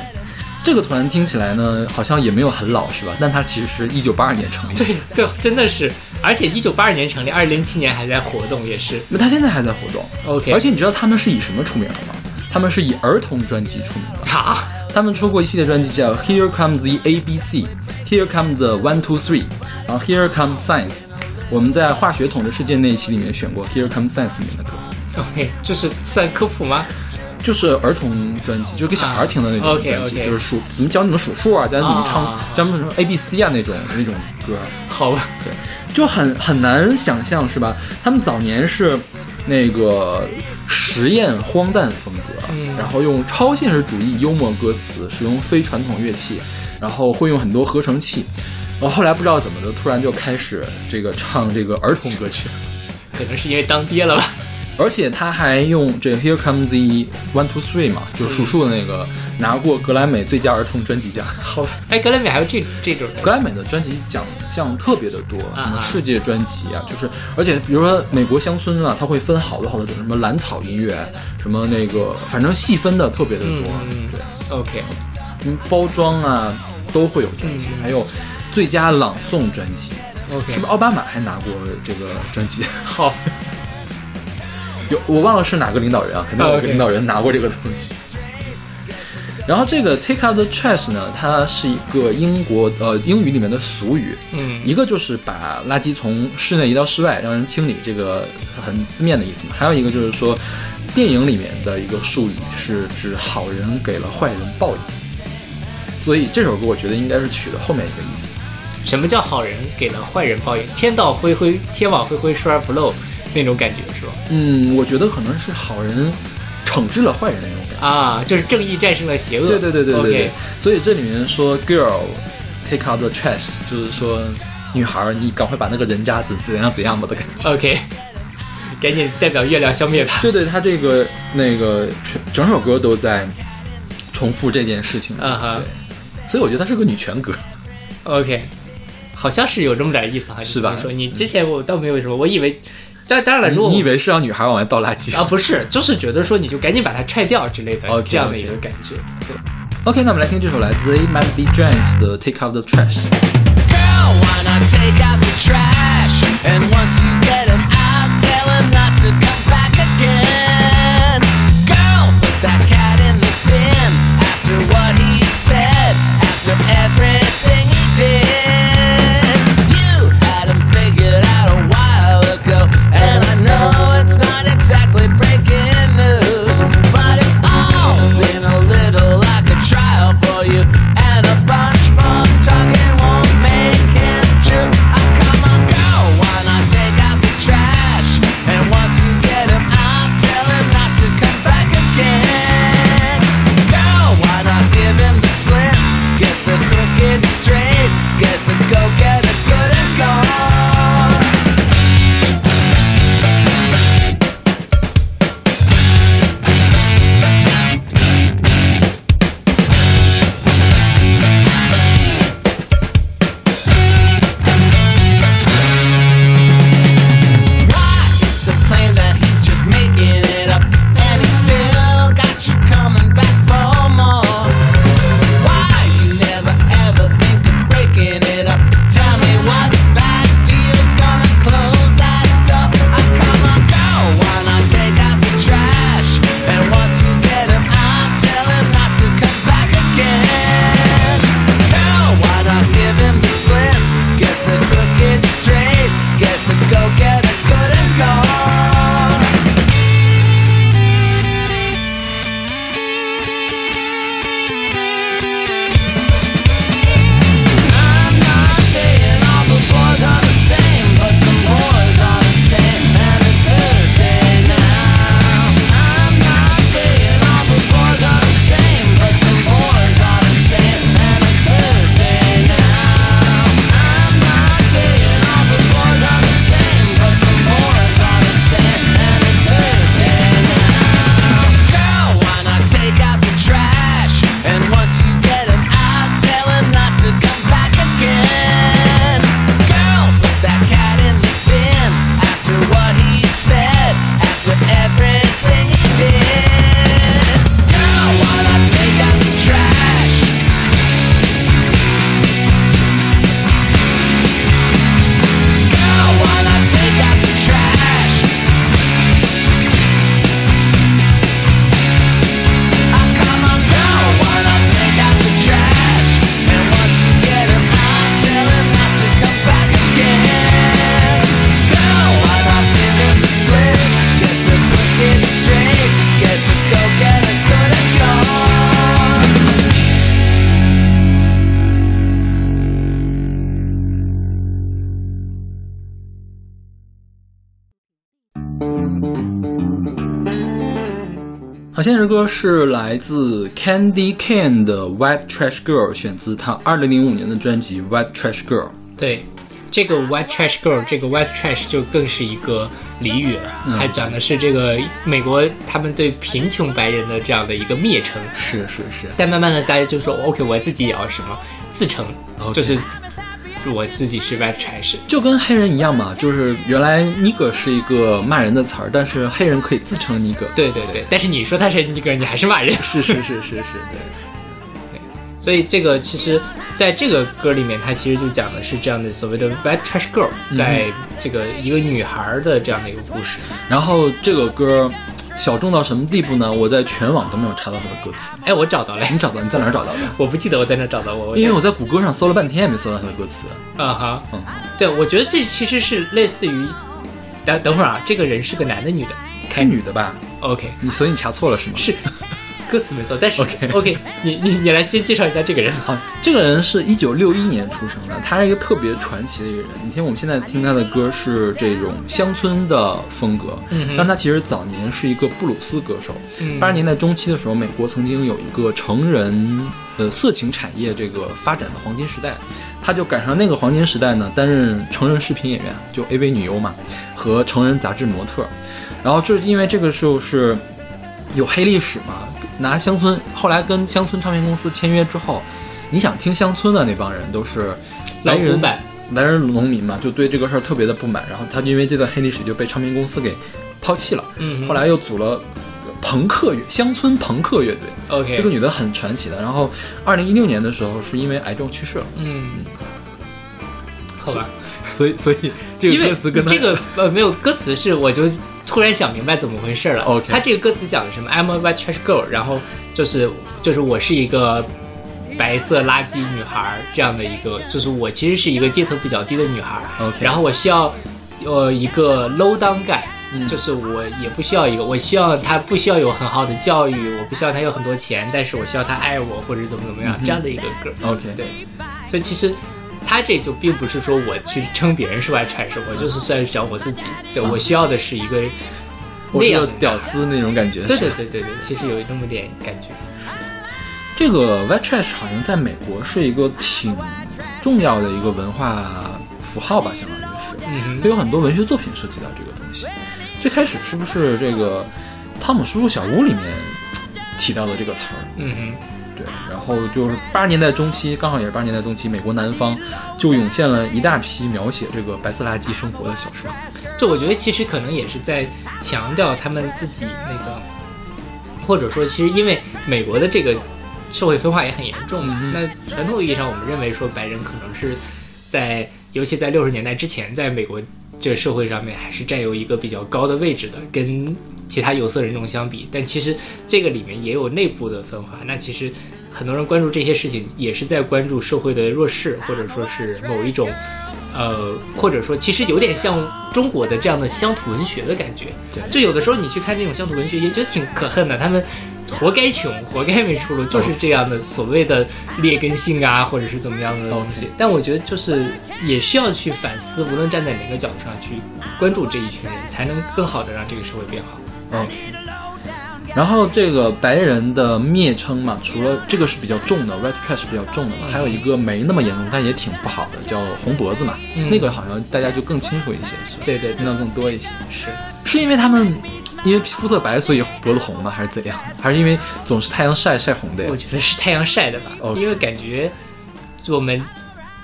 这个团听起来呢，好像也没有很老，是吧？但它其实是一九八二年成立。
对对，真的是，而且一九八二年成立，二零零七年还在活动，也是。
那他现在还在活动。
OK，
而且你知道他们是以什么出名的吗？他们是以儿童专辑出名的。
好，
他们出过一系列专辑叫 Here Comes the ABC，Here Comes the One Two Three，然后 Here Comes Science。我们在化学统治世界那一期里面选过 Here Comes Science 里面的歌。
OK，就是算科普吗？
就是儿童专辑，就是给小孩听的那种专辑就是数怎么教你们数数啊，教你们唱，
啊
教你们什么 A B C 啊那种那种歌，
好吧，
对，就很很难想象是吧？他们早年是那个实验荒诞风格，
嗯
然后用超现实主义幽默歌词，使用非传统乐器，然后会用很多合成器。然后后来不知道怎么的，突然就开始这个唱这个儿童歌曲，
可能是因为当爹了吧。
而且他还用这个 Here Comes the One Two Three 嘛，就是数数的那个，拿过格莱美最佳儿童专辑奖。
好吧，哎，格莱美还有这这种的
格莱美的专辑奖项特别的多，世界专辑啊，就是而且比如说美国乡村啊，它会分好多好多种，什么蓝草音乐，什么那个，反正细分的特别的多。
嗯
对
，OK，
嗯，包装啊都会有专辑，
嗯
还有最佳朗诵专辑
，OK，
是不是奥巴马还拿过这个专辑？
好？(laughs)
有我忘了是哪个领导人啊，肯定有
啊
个领导人拿过这个东西。然后这个 take out the trash 呢，它是一个英国呃英语里面的俗语，
嗯
一个就是把垃圾从室内移到室外，让人清理，这个很字面的意思嘛。还有一个就是说，电影里面的一个术语是指好人给了坏人报应，所以这首歌我觉得应该是取的后面一个意思。
什么叫好人给了坏人报应？天道恢恢，天网恢恢，疏而不漏那种感觉是吧？
嗯，我觉得可能是好人惩治了坏人那种感觉。
啊，就是正义战胜了邪恶。
对对对对对所以这里面说 girl take out the trash，就是说女孩儿你赶快把那个人渣怎怎样怎样吧的感觉。
OK，赶紧代表月亮消灭他。
对对，他这个那个全整首歌都在重复这件事情。
啊哈，
所以我觉得它是个女权歌。
OK，好像是有这么点意思哈，你
是吧
说你之前我倒没有什么，我以为当当然了，如果
你以为是让女孩往外倒垃圾
啊？不是，就是觉得说你就赶紧把它踹掉之类的
OK，
这样的一个感觉。对
，OK，那我们来听这首来自 A m a n B Giants 的 Take Out the Trash。
Girl, not take out the
好，现在这歌是来自 Candy Can 的 White Trash Girl，选自他二零零五年的专辑 White Trash Girl。
对，这个 white trash girl，这个 white trash 就更是一个俚语了，
嗯
它讲的是这个美国他们对贫穷白人的这样的一个蔑称。
是是是，
但慢慢的，大家就说 OK，我自己也要什么自称
OK
就是我自己是 white trash。
就跟黑人一样嘛，就是原来 nigger 是一个骂人的词儿，但是黑人可以自称 nigger。
对对对，但是你说他是一个人，你还是骂人。
是是是是是，
所以这个其实在这个歌里面，它其实就讲的是这样的所谓的 white trash girl，在这个一个女孩的这样的一个故事。
然后这个歌小众到什么地步呢？我在全网都没有查到它的歌词。
哎，我找到了，
你找到？你 (laughs) 在哪儿找到的？
我不记得我在哪找到我，
因为我在谷歌上搜了半天也没搜到它的歌词。
啊哈，
嗯，
对，我觉得这其实是类似于，等等会儿啊，这个人是个男的女的
是女的吧
？？OK，
你所以你查错了是吗？
是歌词没错，但是
OK
OK，你你你来先介绍一下这个人。
好，这个人是一九六一年出生的，他是一个特别传奇的一个人。你听，我们现在听他的歌是这种乡村的风格，
嗯
但他其实早年是一个布鲁斯歌手。
嗯
八十年代中期的时候，美国曾经有一个成人呃色情产业这个发展的黄金时代，他就赶上那个黄金时代呢，担任成人视频演员，就 AV 女优嘛，和成人杂志模特。然后这因为这个时候是有黑历史嘛，拿乡村，后来跟乡村唱片公司签约之后，你想听乡村的那帮人都是来人
老古板
白人农民嘛，就对这个事儿特别的不满，然后他因为这段黑历史就被唱片公司给抛弃了。
嗯
后来又组了朋克乐乡村朋克乐队。
OK，
这个女的很传奇的。然后二零一六年的时候是因为癌症去世了，
嗯，好吧，
所以所以这个歌词跟她
这个呃没有歌词是我就突然想明白怎么回事了。
OK
他这个歌词讲的什么？I'm a white trash girl，然后就是就是我是一个白色垃圾女孩儿这样的一个，就是我其实是一个阶层比较低的女孩然后我需要呃一个 low down guy。
嗯
就是我也不需要一个，我希望他不需要有很好的教育，我不需要他有很多钱，但是我需要他爱我或者怎么怎么样、这样的一个。
OK
对，所以其实他这就并不是说我去称别人是外传说，我就是在讲我自己。对、我需要的是一个那样的
屌丝那种感觉。
对对对对对，其实有那么点感觉。
这个 white trash 好像在美国是一个挺重要的一个文化符号吧，相当于是。
嗯
会有很多文学作品涉及到这个东西。最开始是不是这个《汤姆叔叔小屋》里面提到的这个词儿？
嗯哼，
对，然后就是八十年代中期，刚好也是八十年代中期，美国南方就涌现了一大批描写这个白色垃圾生活的小说。
这我觉得其实可能也是在强调他们自己那个，或者说其实因为美国的这个社会分化也很严重嘛。
嗯
那传统意义上，我们认为说白人可能是在，尤其在六十年代之前，在美国这个社会上面还是占有一个比较高的位置的，跟其他有色人种相比。但其实这个里面也有内部的分化。那其实很多人关注这些事情，也是在关注社会的弱势，或者说是某一种。(laughs) 呃，或者说，其实有点像中国的这样的乡土文学的感觉。
对
就有的时候你去看这种乡土文学，也觉得挺可恨的。他们活该穷，活该没出路，就是这样的所谓的劣根性啊，或者是怎么样的东西。但我觉得就是也需要去反思，无论站在哪个角度上去关注这一群人，才能更好的让这个社会变好。
OK。然后这个白人的蔑称嘛，除了这个是比较重的，white trash 比较重的嘛，还有一个没那么严重，但也挺不好的，叫红脖子嘛。
嗯
那个好像大家就更清楚一些，是吧？
对对对
听到更多一些。
是，
是因为他们因为肤色白，所以脖子红吗？还是怎样？还是因为总是太阳晒晒红的呀
我？觉得是太阳晒的吧因为感觉我们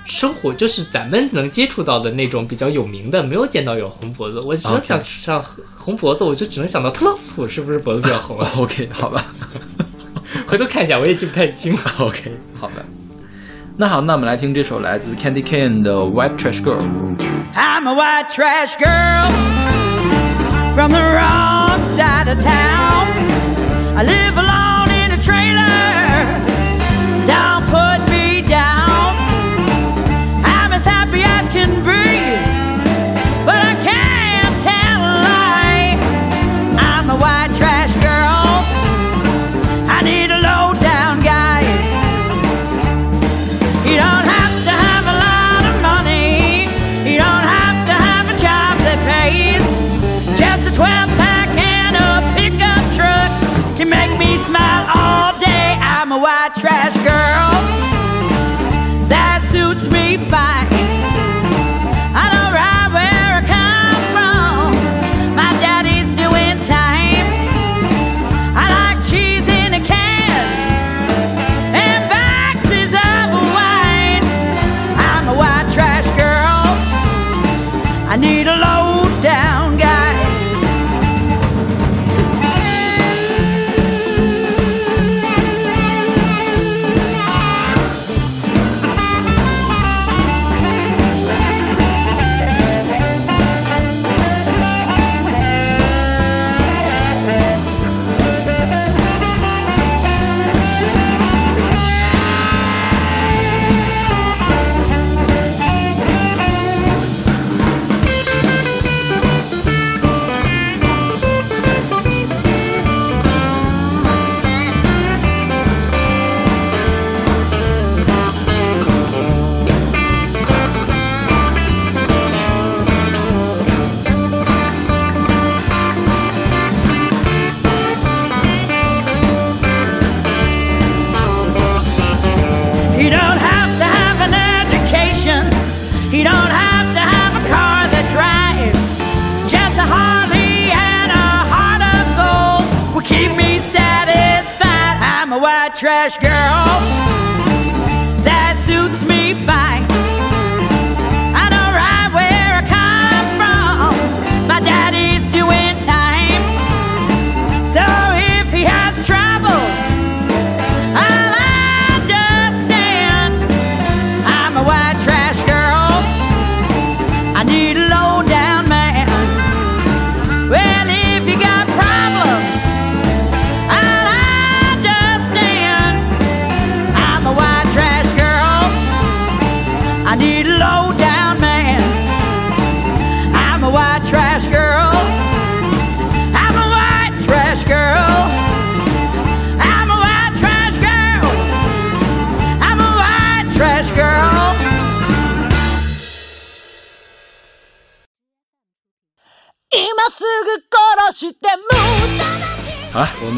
生活就是咱们能接触到的那种比较有名的，没有见到有红脖子。我只能想上红脖子，我就只能想到特朗普是不是脖子比较红啊？(laughs)
OK，好吧 (laughs)
回头看一下，我也记不太清了。(laughs)
OK，好吧。那好，那我们来听这首来自 Candy Kane 的《White Trash Girl》。
I'm a white trash girl from the wrong side of town. I live alone trash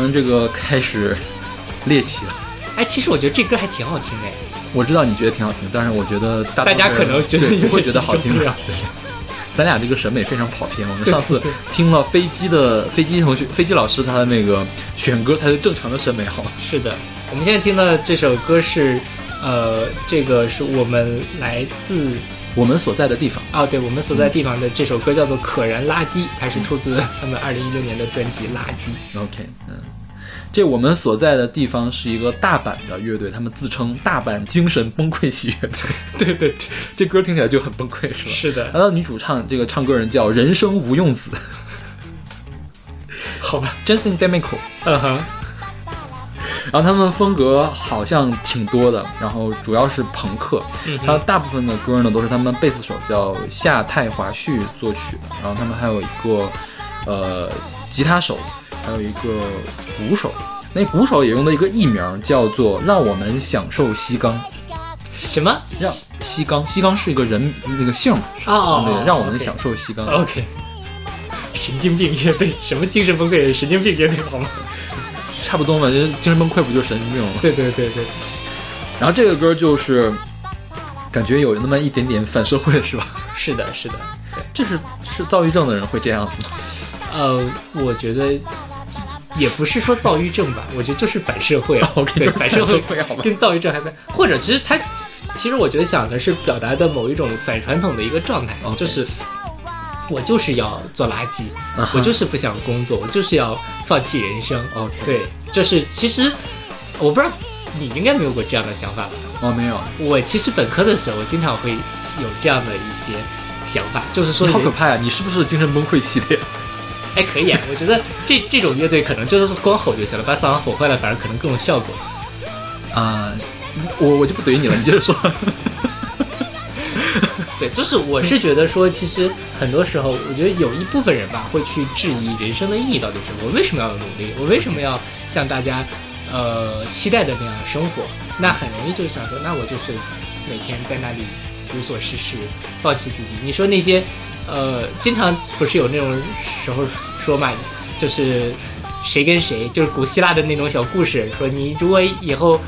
们这个开始猎奇了。
哎，其实我觉得这歌还挺好听的。
我知道你觉得挺好听，但是我觉得大
大家可能觉得
对不会觉得好听
有点
对 (laughs) 咱俩这个审美非常跑偏。我们上次听了飞机的 (laughs) 飞机同学、飞机老师他的那个选歌才是正常的审美，好吗？
是的，我们现在听到的这首歌是，呃，这个是我们来自
我们所在的地方，
哦，对我们所在地方的这首歌叫做《可燃垃圾》，它是出自他们二零一六年的专辑《垃圾》。
OK，嗯，这我们所在的地方是一个大阪的乐队，他们自称大阪精神崩溃系乐队。(laughs)
对对对，
这歌听起来就很崩溃，是吧？
是的
然后女主唱这个唱歌人叫人生无用子，
好吧
，Jensen Demico。
嗯哼，
然后他们风格好像挺多的，然后主要是朋克。
嗯哼
然后大部分的歌呢都是他们贝斯手叫夏太华旭作曲的，然后他们还有一个呃吉他手，还有一个鼓手。那鼓手也用的一个艺名叫做“让我们享受西冈
什么？”，
让西冈，西冈是一个人那个姓啊，
哦哦哦
对，让我们享受西冈。
OK，神经病乐队，什么精神崩溃？神经病乐队好吗？
差不多嘛，就精神崩溃不就神经病吗？
对对对对，
然后这个歌就是感觉有那么一点点反社会，是吧？
是的，是的。
这是是躁郁症的人会这样子吗？
呃，我觉得也不是说躁郁症吧，(laughs) 我觉得就是反社会啊 (laughs)
OK，
反社
会好吧
跟躁郁症还在，或者其实他，其实我觉得想的是表达的某一种反传统的一个状态就是我就是要做垃圾我就是不想工作，我就是要放弃人生。
OK
对，就是其实我不知道你应该没有过这样的想法吧？
我，没有，
我其实本科的时候，我经常会有这样的一些想法，就是说
你好可怕呀！你是不是精神崩溃系列？
还可以啊，我觉得这这种乐队可能就是光吼就行了，把嗓子吼坏了，反而可能更有效果。
啊、我我就不怼你了，你接着说。(laughs)
对，就是我是觉得说，其实很多时候，我觉得有一部分人吧，会去质疑人生的意义到底是什么。我为什么要努力？我为什么要像大家呃期待的那样生活？那很容易就想说，那我就是每天在那里无所事事，放弃自己。你说那些呃，经常不是有那种时候说嘛，就是谁跟谁，就是古希腊的那种小故事，说你如果以后。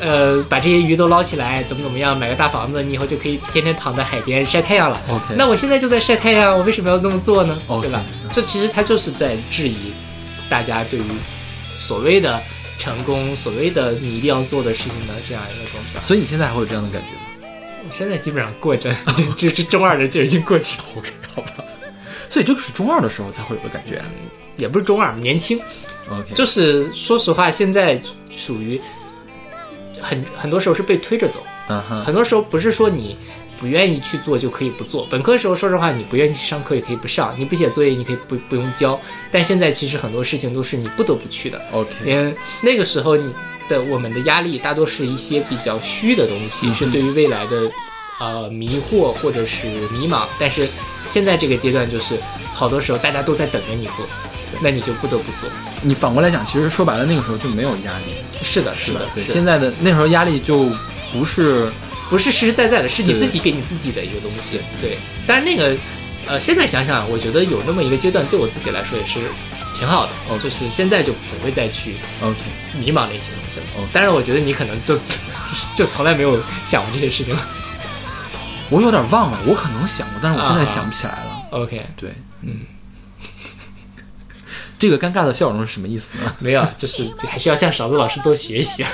呃，把这些鱼都捞起来，怎么怎么样，买个大房子，你以后就可以天天躺在海边晒太阳了。
OK
那我现在就在晒太阳，我为什么要那么做呢对吧？这其实他就是在质疑大家对于所谓的成功、所谓的你一定要做的事情的这样一个东西。
所以你现在还会有这样的感觉吗
我现在基本上过着，(laughs) 就 (laughs) 这这中二的劲儿已经过去了。
？OK，好吧。所以这个是中二的时候才会有的感觉啊。
也不是中二，年轻
，OK，
就是说实话，现在属于很很多时候是被推着走。
嗯哼，
很多时候不是说你不愿意去做就可以不做。本科时候，说实话，你不愿意去上课也可以不上，你不写作业你可以不不用交。但现在其实很多事情都是你不得不去的。
OK，
嗯那个时候你的我们的压力大多是一些比较虚的东西，是对于未来的呃迷惑或者是迷茫。但是现在这个阶段就是好多时候大家都在等着你做，那你就不得不做。
你反过来讲，其实说白了，那个时候就没有压力。
是的，是的，
对，现在的那时候压力就不是
不是实实在在的，是你自己给你自己的一个东西。对，但是那个，呃，现在想想，我觉得有那么一个阶段，对我自己来说也是挺好的。
哦
就是现在就不会再去
OK。
迷茫那些东西了。
哦
当然，我觉得你可能就 (laughs) 就从来没有想过这些事情了。
我有点忘了，我可能想过，但是我现在
啊
想不起来了。
OK，
对，嗯，(laughs) 这个尴尬的笑容是什么意思呢？(laughs)
没有，就是还是要向勺子老师多学习。啊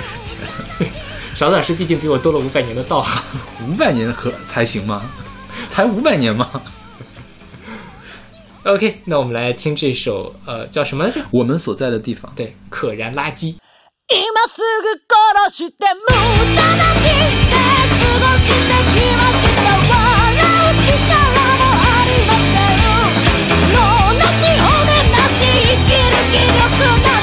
(laughs) 勺子老师毕竟比我多了五百年的道行。
五百年可才行吗？才五百年吗？
OK，那我们来听这首呃叫什么来着？
我们所在的地方，
对，可燃垃圾。
今すぐ殺して無駄な人生過ごしてきました笑う 力もありません脳なし骨なし生きる気力な
い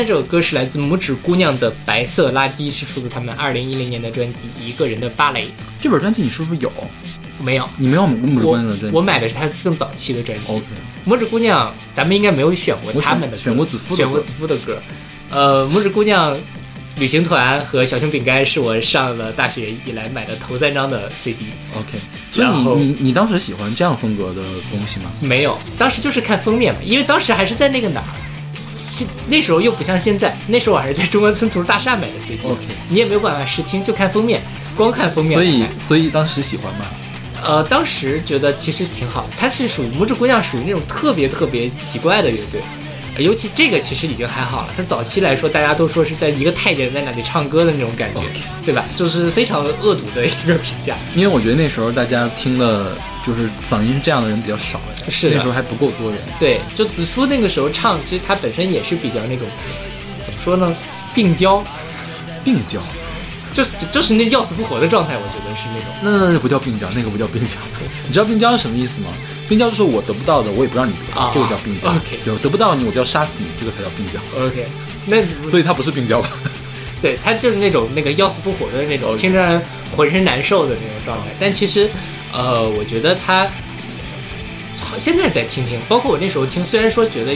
在这首歌是来自拇指姑娘的《白色垃圾》，是出自他们二零一零年的专辑《一个人的芭蕾》。
这本专辑你是不是有？
没有，
你没有拇指姑
我
娘的专辑？
我买的是他更早期的专辑。
OK
拇指姑娘，咱们应该没有选过他们的歌
选过子夫的歌
选过子夫的歌。呃，拇指姑娘旅行团和小熊饼干是我上了大学以来买的头三张的 CD。
OK，所以你你你当时喜欢这样风格的东西吗？
没有，当时就是看封面嘛，因为当时还是在那个哪儿，其那时候又不像现在，那时候我还是在中关村图书大厦买的 CD。你也没有办法试听，就看封面，光看封面
所以。所以当时喜欢吗？
呃，当时觉得其实挺好，它是属于拇指姑娘，属于那种特别特别奇怪的乐队。呃尤其这个其实已经还好了，它早期来说，大家都说是在一个太监在那里唱歌的那种感觉对吧？就是非常恶毒的一个评价。
因为我觉得那时候大家听的就是嗓音这样的人比较少，
是
那时候还不够多人。
对，就子舒那个时候唱，其实他本身也是比较那种，怎么说呢，病娇，
病娇，
就就就是那要死不活的状态，我觉得是那种。
那那不叫病娇，那个不叫病娇。(laughs) 你知道病娇是什么意思吗？病娇就是我得不到的，我也不让你得到，
啊
这个叫病娇。
OK
得不到你，我就要杀死你，这个才叫病娇。
OK，那
所以他不是病娇吧？(laughs)
对他就是那种那个要死不活的那种，听着人浑身难受的那种状态。但其实，呃，我觉得他好现在再听听，包括我那时候听，虽然说觉得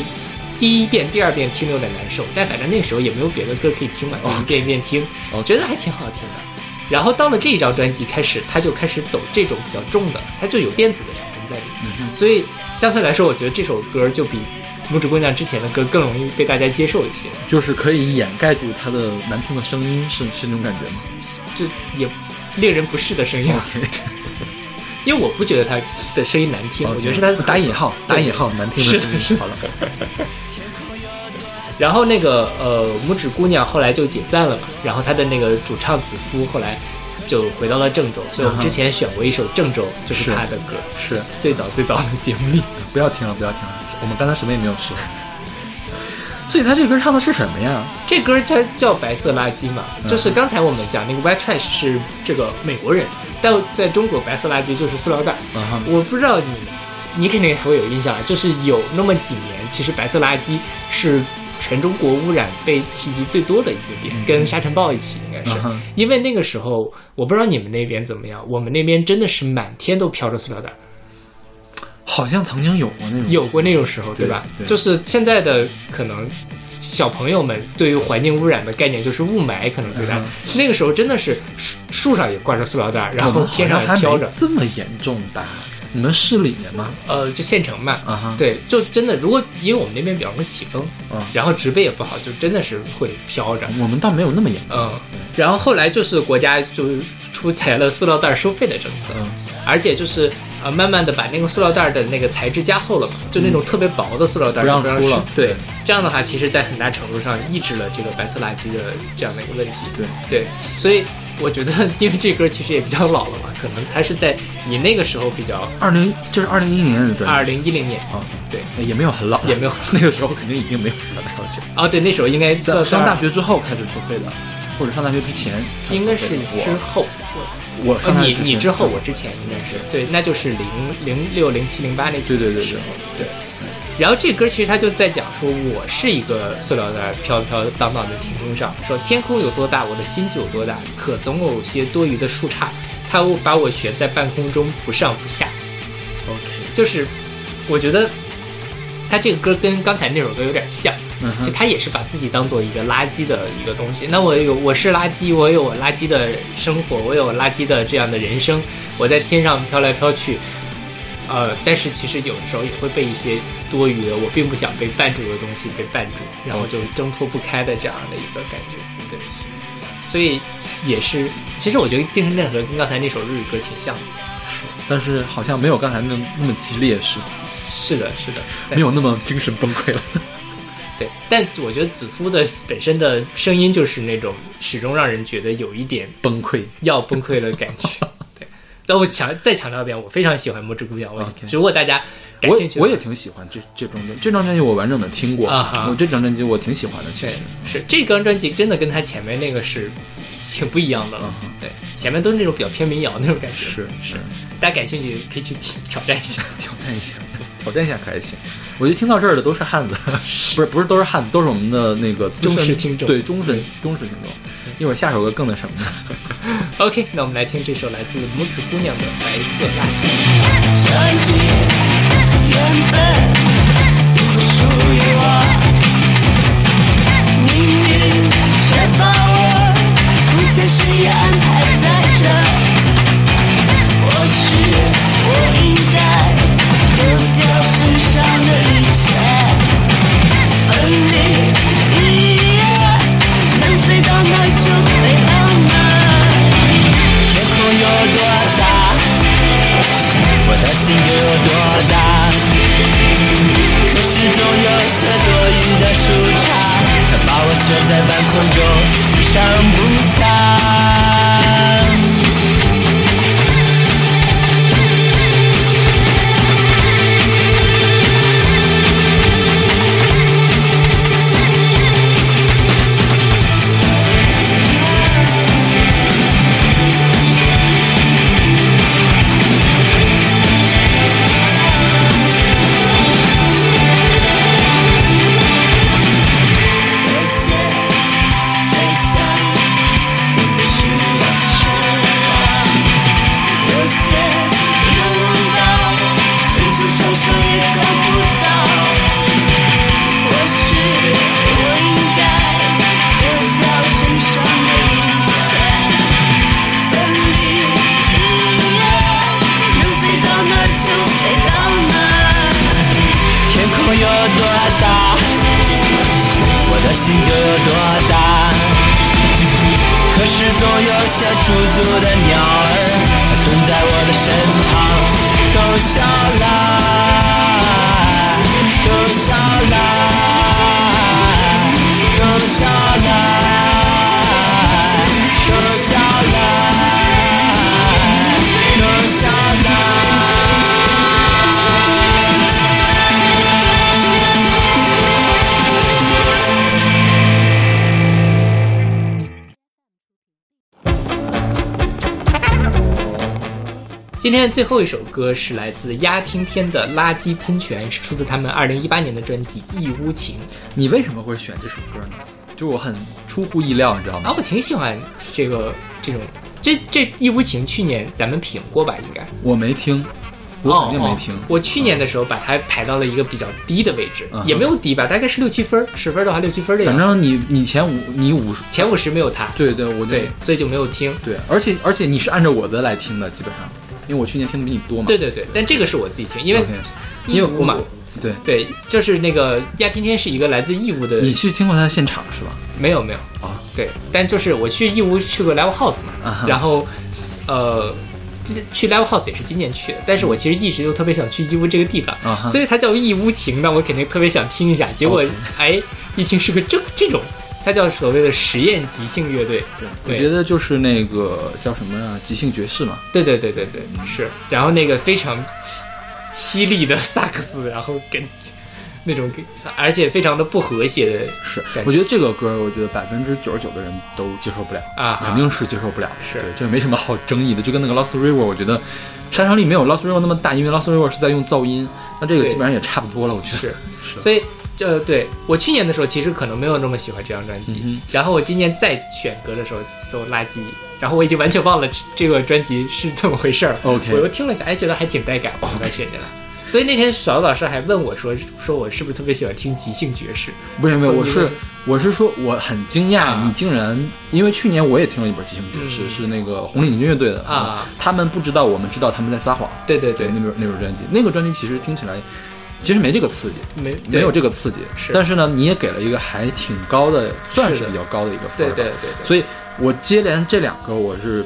第一遍、第二遍听的有点难受，但反正那时候也没有别的歌可以听嘛，就一遍一遍听，我觉得还挺好听的。然后到了这一张专辑开始，他就开始走这种比较重的，他就有电子的在里面，所以相对来说，我觉得这首歌就比拇指姑娘之前的歌更容易被大家接受一些。
就是可以掩盖住她的难听的声音，是是那种感觉吗？
就也令人不适的声音。(laughs) 因为我不觉得他的声音难听，我觉得是他
打引号，打引号难听的声音。
是
好了，(laughs)
然后那个呃，拇指姑娘后来就解散了嘛，然后她的那个主唱子夫后来就回到了郑州，所以我们之前选过一首《郑州》，就是
是
他的歌，
是
最早最早的节目里。(laughs)
不要听了，不要听了，我们刚才什么也没有说。所以他这歌唱的是什么呀？
这歌叫叫白色垃圾嘛，就是刚才我们讲那个 White Trash 是这个美国人，但在中国白色垃圾就是塑料袋。我不知道你，你肯定会有印象，就是有那么几年，其实白色垃圾是全中国污染被提及最多的一个点，跟沙尘暴一起是
嗯，
因为那个时候我不知道你们那边怎么样，我们那边真的是满天都飘着塑料袋，
好像曾经有过那种，
有过那种时候，对吧？
对
就是现在的可能。小朋友们对于环境污染的概念就是雾霾，可能对吧？
嗯
那个时候真的是树树上也挂着塑料袋，然后天上
还
也飘着，
这么严重吧？你们市里面吗？
呃，就县城嘛，
啊哈，
对，就真的，如果因为我们那边比较容易起风，
啊，
然后植被也不好，就真的是会飘着。
我们倒没有那么严重。
嗯，然后后来就是国家就出台了塑料袋收费的政策，
嗯
而且就是呃慢慢的把那个塑料袋的那个材质加厚了嘛，就那种特别薄的塑料袋
不让
就
出了
使对，这样的话，其实在很大程度上抑制了这个白色垃圾的这样的一个问题。
对
对，所以我觉得，因为这歌其实也比较老了嘛，可能还是在你那个时候比较
二零就是二零一零年的专辑，
二零一零年
啊，
对。
也没有很老，
也没有
那个时候肯定已经没有塑料袋了。就 (laughs)
哦，对，那时候应该
在
算
上大学之后开始收费的，或者上大学之前
应该是之后，
我我上大
呃，
学前。
你你之后，我之前应该是。对，那就是零零六零七零八那
对对对对
时候对。然后这歌其实他就在讲说，我是一个塑料袋飘飘荡荡的天空上，说天空有多大，我的心就有多大，可总有些多余的树杈，它把我悬在半空中不上不下。
OK，
就是我觉得他这个歌跟刚才那首歌有点像，
嗯，
就他也是把自己当做一个垃圾的一个东西。那我有我是垃圾，我有我垃圾的生活，我有垃圾的这样的人生，我在天上飘来飘去。呃，但是其实有的时候也会被一些多余的我并不想被绊住的东西被绊住，然后就挣脱不开的这样的一个感觉，对。所以也是，其实我觉得精神内核跟刚才那首日语歌挺像的。
是，但是好像没有刚才那那么激烈，是吧
是的，是的，
没有那么精神崩溃了。
对。但我觉得子夫的本身的声音就是那种始终让人觉得有一点
崩溃，
要崩溃的感觉。对。但我强再强调一遍，我非常喜欢《拇指姑娘》，我如果大家感
我
兴趣
我也挺喜欢这这张专这张专辑，我完整的听过
啊
我这张专辑我挺喜欢的，其实。
是这张专辑真的跟他前面那个是挺不一样的了。
嗯
对，前面都是那种比较偏民谣那种感觉。
是是，
大家感兴趣可以去听挑战一下。
挑战一下，(laughs) 挑战一下可还行。我觉得听到这儿的都是汉子，不是不是都是汉子，都是我们的那个资深
忠实听众
对忠实忠实听众。一会儿下首歌更那什么呢
？OK，那我们来听这首来自拇指姑娘的《白色垃圾》。
这里原本不属于我，命运却把我不切实际安排在这。或许我应心就有多大。可是总有些多余的树杈，它把我悬在半空中，不上不下。
最后一首歌是来自鸭听天的《垃圾喷泉》，是出自他们二零一八年的专辑《义乌情
你为什么会选这首歌呢？就我很出乎意料，你知道吗》啊，
我挺喜欢这个这种这这《义乌情》，去年咱们评过吧？应该
我没听，我肯定没听
哦。我去年的时候把它排到了一个比较低的位置，
嗯
也没有低吧，大概是六七分儿，十分的话六七分儿。
反正你你前五你五十，
前五十没有它，
对对，我就
对，所以就没有听。
对，而且而且你是按照我的来听的，基本上，因为我去年听的比你多嘛。
对对对，但这个是我自己听，因为
OK，因为
义乌嘛，
对，
对，就是那个亚天天是一个来自义乌的，
你去听过他的现场是吧？
没有没有
啊，
对，但就是我去义乌去过 Live House 嘛，
啊
然后呃。去 Live House 也是今年去的，但是我其实一直就特别想去义乌这个地方，所以它叫义乌情，那我肯定特别想听一下。结果哎，一听是个这这种，它叫所谓的实验即兴乐队，
对，
对
我觉得就是那个叫什么呀，即兴爵士嘛。
对对对对对，是。然后那个非常凄凄厉的萨克斯，然后跟那种，而且非常的不和谐的，
是，我觉得这个歌，我觉得百分之九十九的人都接受不了
啊
肯定是接受不了的。
是
对，这没什么好争议的。就跟那个 Lost River，我觉得杀伤力没有 Lost River 那么大，因为 Lost River 是在用噪音，那这个基本上也差不多了。我觉得
是
是
所以呃，对我去年的时候其实可能没有那么喜欢这张专辑，
嗯
然后我今年再选歌的时候搜垃圾，然后我已经完全忘了这这个专辑是怎么回事儿。
OK
我又听了一下，哎，觉得还挺带感，我把它选进来。(laughs) 所以那天小老师还问我说，说我是不是特别喜欢听即兴爵士？
不是没有，我是
我是
我是说我很惊讶，
啊
你竟然因为去年我也听了一本即兴爵士，
嗯
是那个红领巾乐队的
啊，
他们不知道我们知道他们在撒谎，
对对
对那本那本专辑，那个专辑其实听起来其实没这个刺激，
没
没有这
个，
刺激，
是
但是呢，你也给了一个还挺高的，算是比较高的一个分儿
对对对，
所以我接连这两个我是。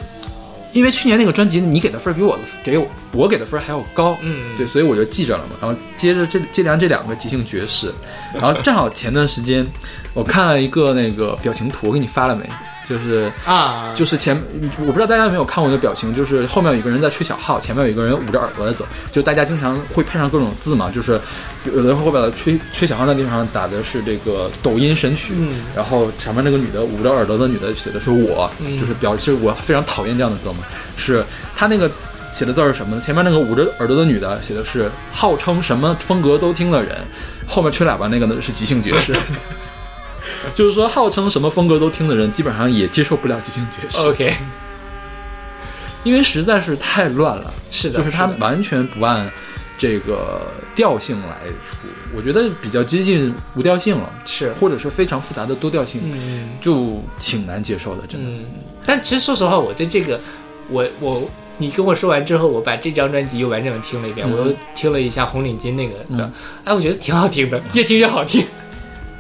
因为去年那个专辑，你给的分儿比我的给我我给的分儿还要高，
嗯
对，所以我就记着了嘛。然后接着这接连这两个即兴爵士，然后正好前段时间我看了一个那个表情图，我给你发了没？就是
啊，
就是前我不知道大家有没有看过那个表情，就是后面有一个人在吹小号，前面有一个人捂着耳朵在走，就大家经常会配上各种字嘛，就是有的后边的吹吹小号那地方打的是这个抖音神曲，
嗯
然后前面那个女的捂着耳朵的女的写的是我，
嗯
就是表示我非常讨厌这样的歌嘛，是他那个。写的字儿是什么呢？前面那个捂着耳朵的女的写的是号称什么风格都听的人，后面吹喇叭那个呢是即兴爵士，(laughs) (laughs) 就是说号称什么风格都听的人，基本上也接受不了即兴爵士。
OK，
因为实在是太乱了，
是的
就是
他
完全不按这个调性来出，我觉得比较接近无调性了，
是，
或者是非常复杂的多调性，
嗯。
就挺难接受的，真的。
嗯，但其实说实话，我对这个，我我你跟我说完之后，我把这张专辑又完整的听了一遍，
嗯。
我又听了一下红领巾那个的，
嗯。
哎，我觉得挺好听的，越听越好听。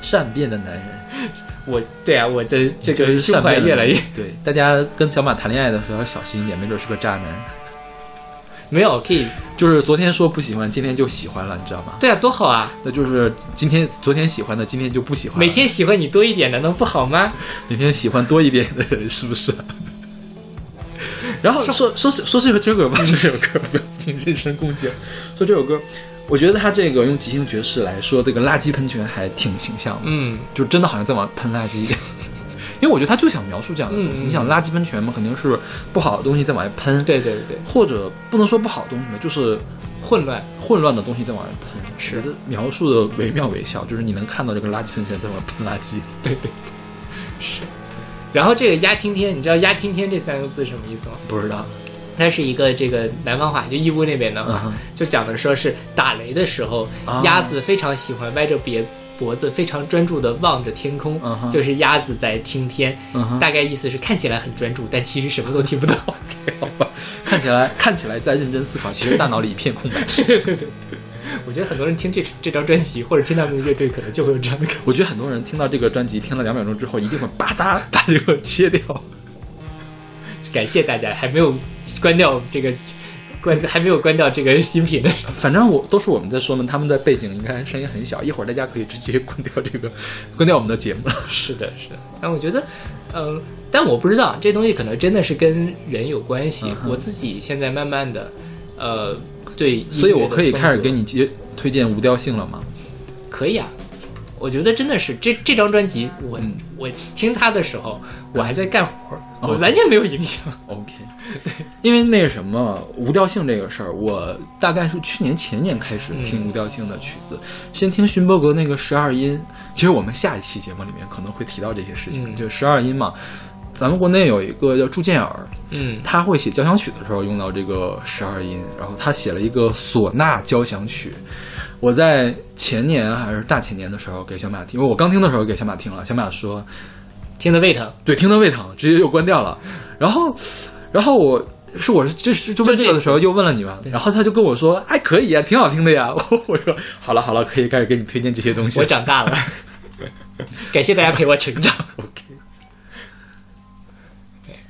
善变的男人，(laughs)
我对啊，我的这个胸怀越来越
对大家跟小马谈恋爱的时候要小心一点，没准是个渣男。(laughs)
没有可以，
就是昨天说不喜欢，今天就喜欢了，你知道吗？
对啊，多好啊！
那就是今天昨天喜欢的，今天就不喜欢。
每天喜欢你多一点，难道不好吗？(laughs)
每天喜欢多一点的人，是不是？然后说说说说这个这个吧，说这首歌不要进人身攻击。说这首歌，我觉得他这个用即兴爵士来说这个垃圾喷泉还挺形象的，
嗯，
就真的好像在往喷垃圾。(laughs) 因为我觉得他就想描述这样的东西。你想垃圾喷泉嘛，肯定是不好的东西在往外喷，，
对对对，
或者不能说不好的东西吧，就是
混乱，
混乱的东西在往外喷。觉得描述的惟妙惟肖，就是你能看到这个垃圾喷泉在往外喷垃圾。(laughs)
对对对，是。然后这个“压听天”，你知道“压听天”这三个字什么意思吗？
不知道，
它是一个这个南方话，就义乌那边的话，
嗯
就讲的说是打雷的时候，
啊
鸭子非常喜欢歪着别脖子，非常专注的望着天空，就是鸭子在听天。大概意思是看起来很专注，但其实什么都听不到。
好吧，看起来看起来在认真思考，其实大脑里一片空白。(laughs)
我觉得很多人听这这张专辑，或者听他们的乐队，可能就会有这样的感觉。
我觉得很多人听到这个专辑，听了两秒钟之后，一定会吧嗒把这个切掉。
感谢大家，还没有关掉这个关，还没有关掉这个音频的。
反正我都是我们在说嘛，他们的背景应该声音很小，一会儿大家可以直接关掉这个，关掉我们的节目了。
是的，是的。但我觉得，嗯、但我不知道这东西可能真的是跟人有关系。
嗯
我自己现在慢慢的，呃，对
所以我可以开始给你接推荐无调性了吗？
可以啊。我觉得真的是这这张专辑，我、
嗯
我听它的时候，我还在干活我完全没有影响。
OK，(laughs) 因为那个什么无调性这个事儿，我大概是去年前年开始听
嗯
无调性的曲子，先听勋伯格那个十二音。其实我们下一期节目里面可能会提到这些事情，
嗯
就十二音嘛。咱们国内有一个叫祝建尔，
嗯
他会写交响曲的时候用到这个十二音，然后他写了一个唢呐交响曲。我在前年还是大前年的时候给小马听，因为我刚听的时候给小马听了，小马说
听得胃疼。
对，听得胃疼，直接就关掉了。然后，然后我是我是这是就问这个的时候又问了你嘛，然后他就跟我说，哎，可以啊，挺好听的呀。(laughs) 我说好了好了，可以开始给你推荐这些东西。
我长大了，(laughs) 感谢大家陪我成长。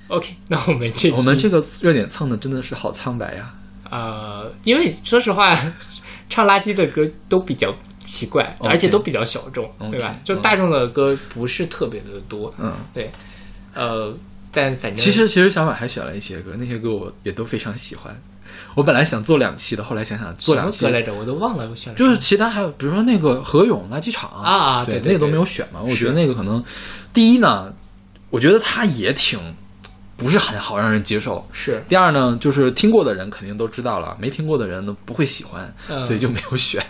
OK，OK，那我们这
我们这个热点蹭的真的是好苍白呀。
呃，因为说实话，(laughs) 唱垃圾的歌都比较奇怪
OK
而且都比较小众
OK，
对吧？就
嗯
大众的歌不是特别的多，
嗯，
对，呃，但反正
其实其实小马还选了一些歌，那些歌我也都非常喜欢。我本来想做两期的，后来想想做两期
歌来着，我都忘了我选了
就是其他还有，比如说那个何勇垃圾场
啊啊
对
对对对
那个都没有选嘛。我觉得那个可能，第一呢，我觉得他也挺不是很好让人接受。
是
第二呢，就是听过的人肯定都知道了，没听过的人呢不会喜欢，
嗯
所以就没有选。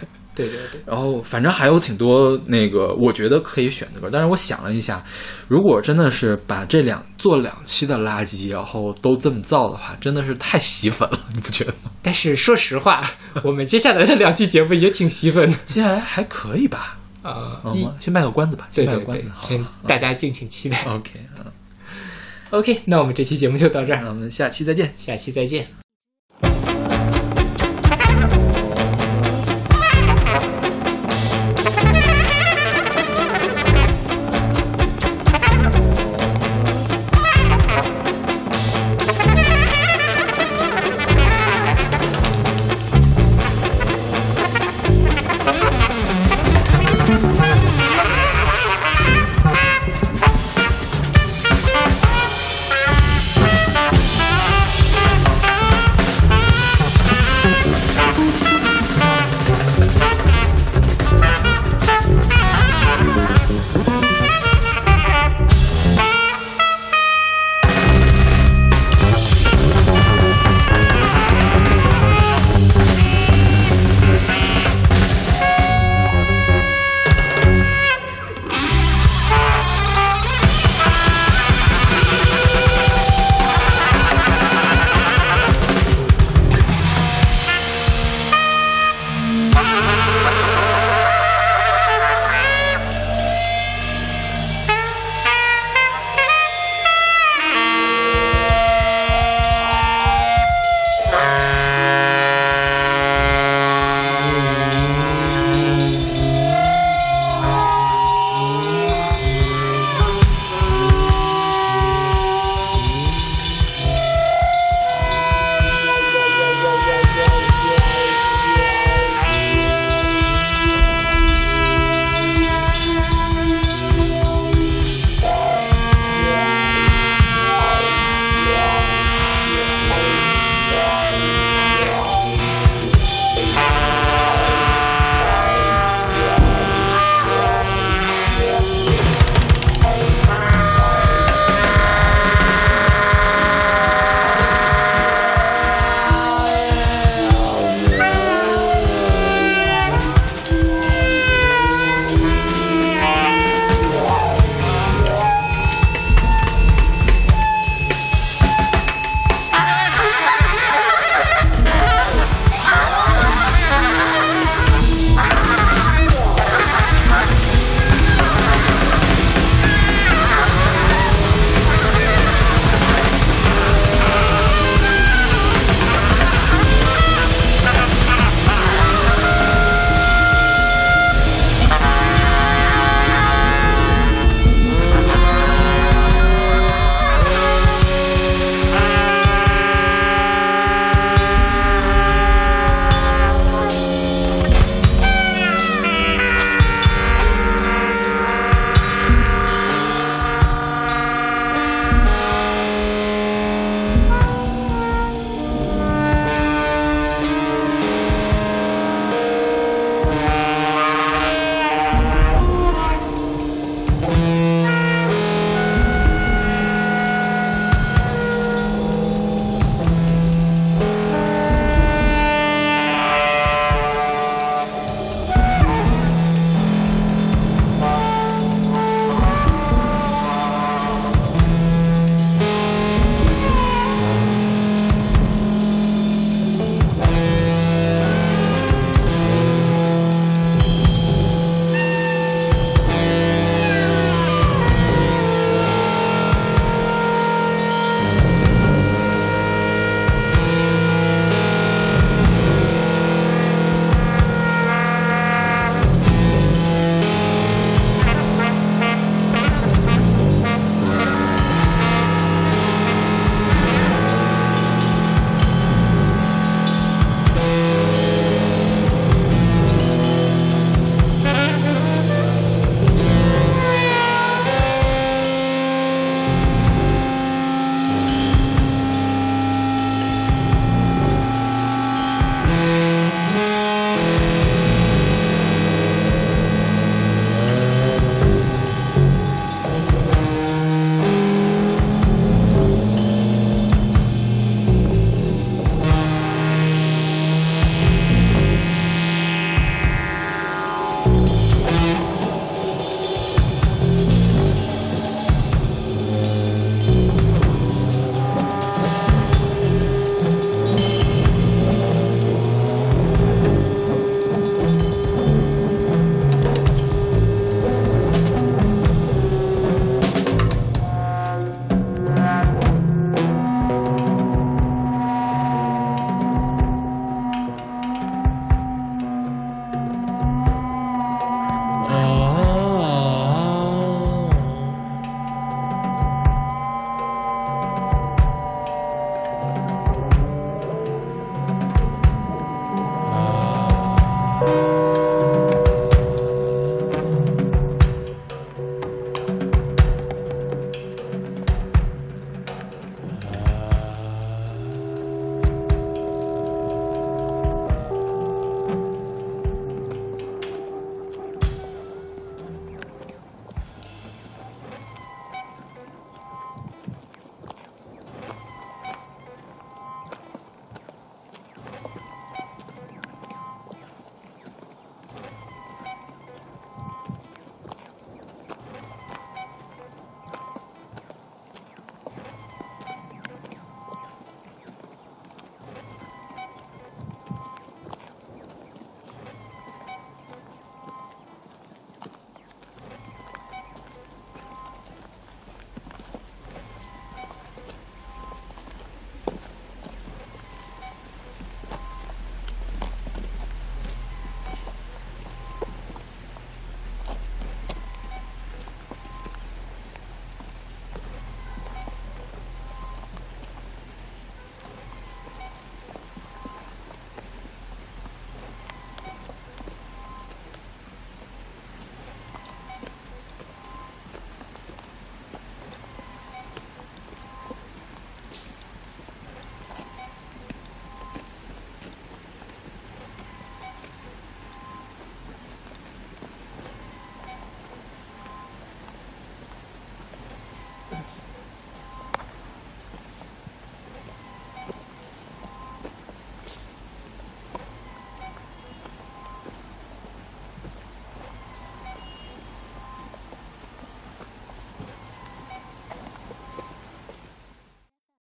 对对对。
然后反正还有挺多那个我觉得可以选的歌，但是我想了一下，如果真的是把这两做两期的垃圾，然后都这么造的话，真的是太吸粉了，你不觉得吗？
但是说实话，(laughs) 我们接下来的两期节目也挺吸粉的
接下来还可以吧？
啊。
嗯
一，
先卖个关子吧，先卖个关子，，好
先大家敬请期待。
OK，嗯
，OK，那我们这期节目就到这儿，
那我们下期再见。
下期再见。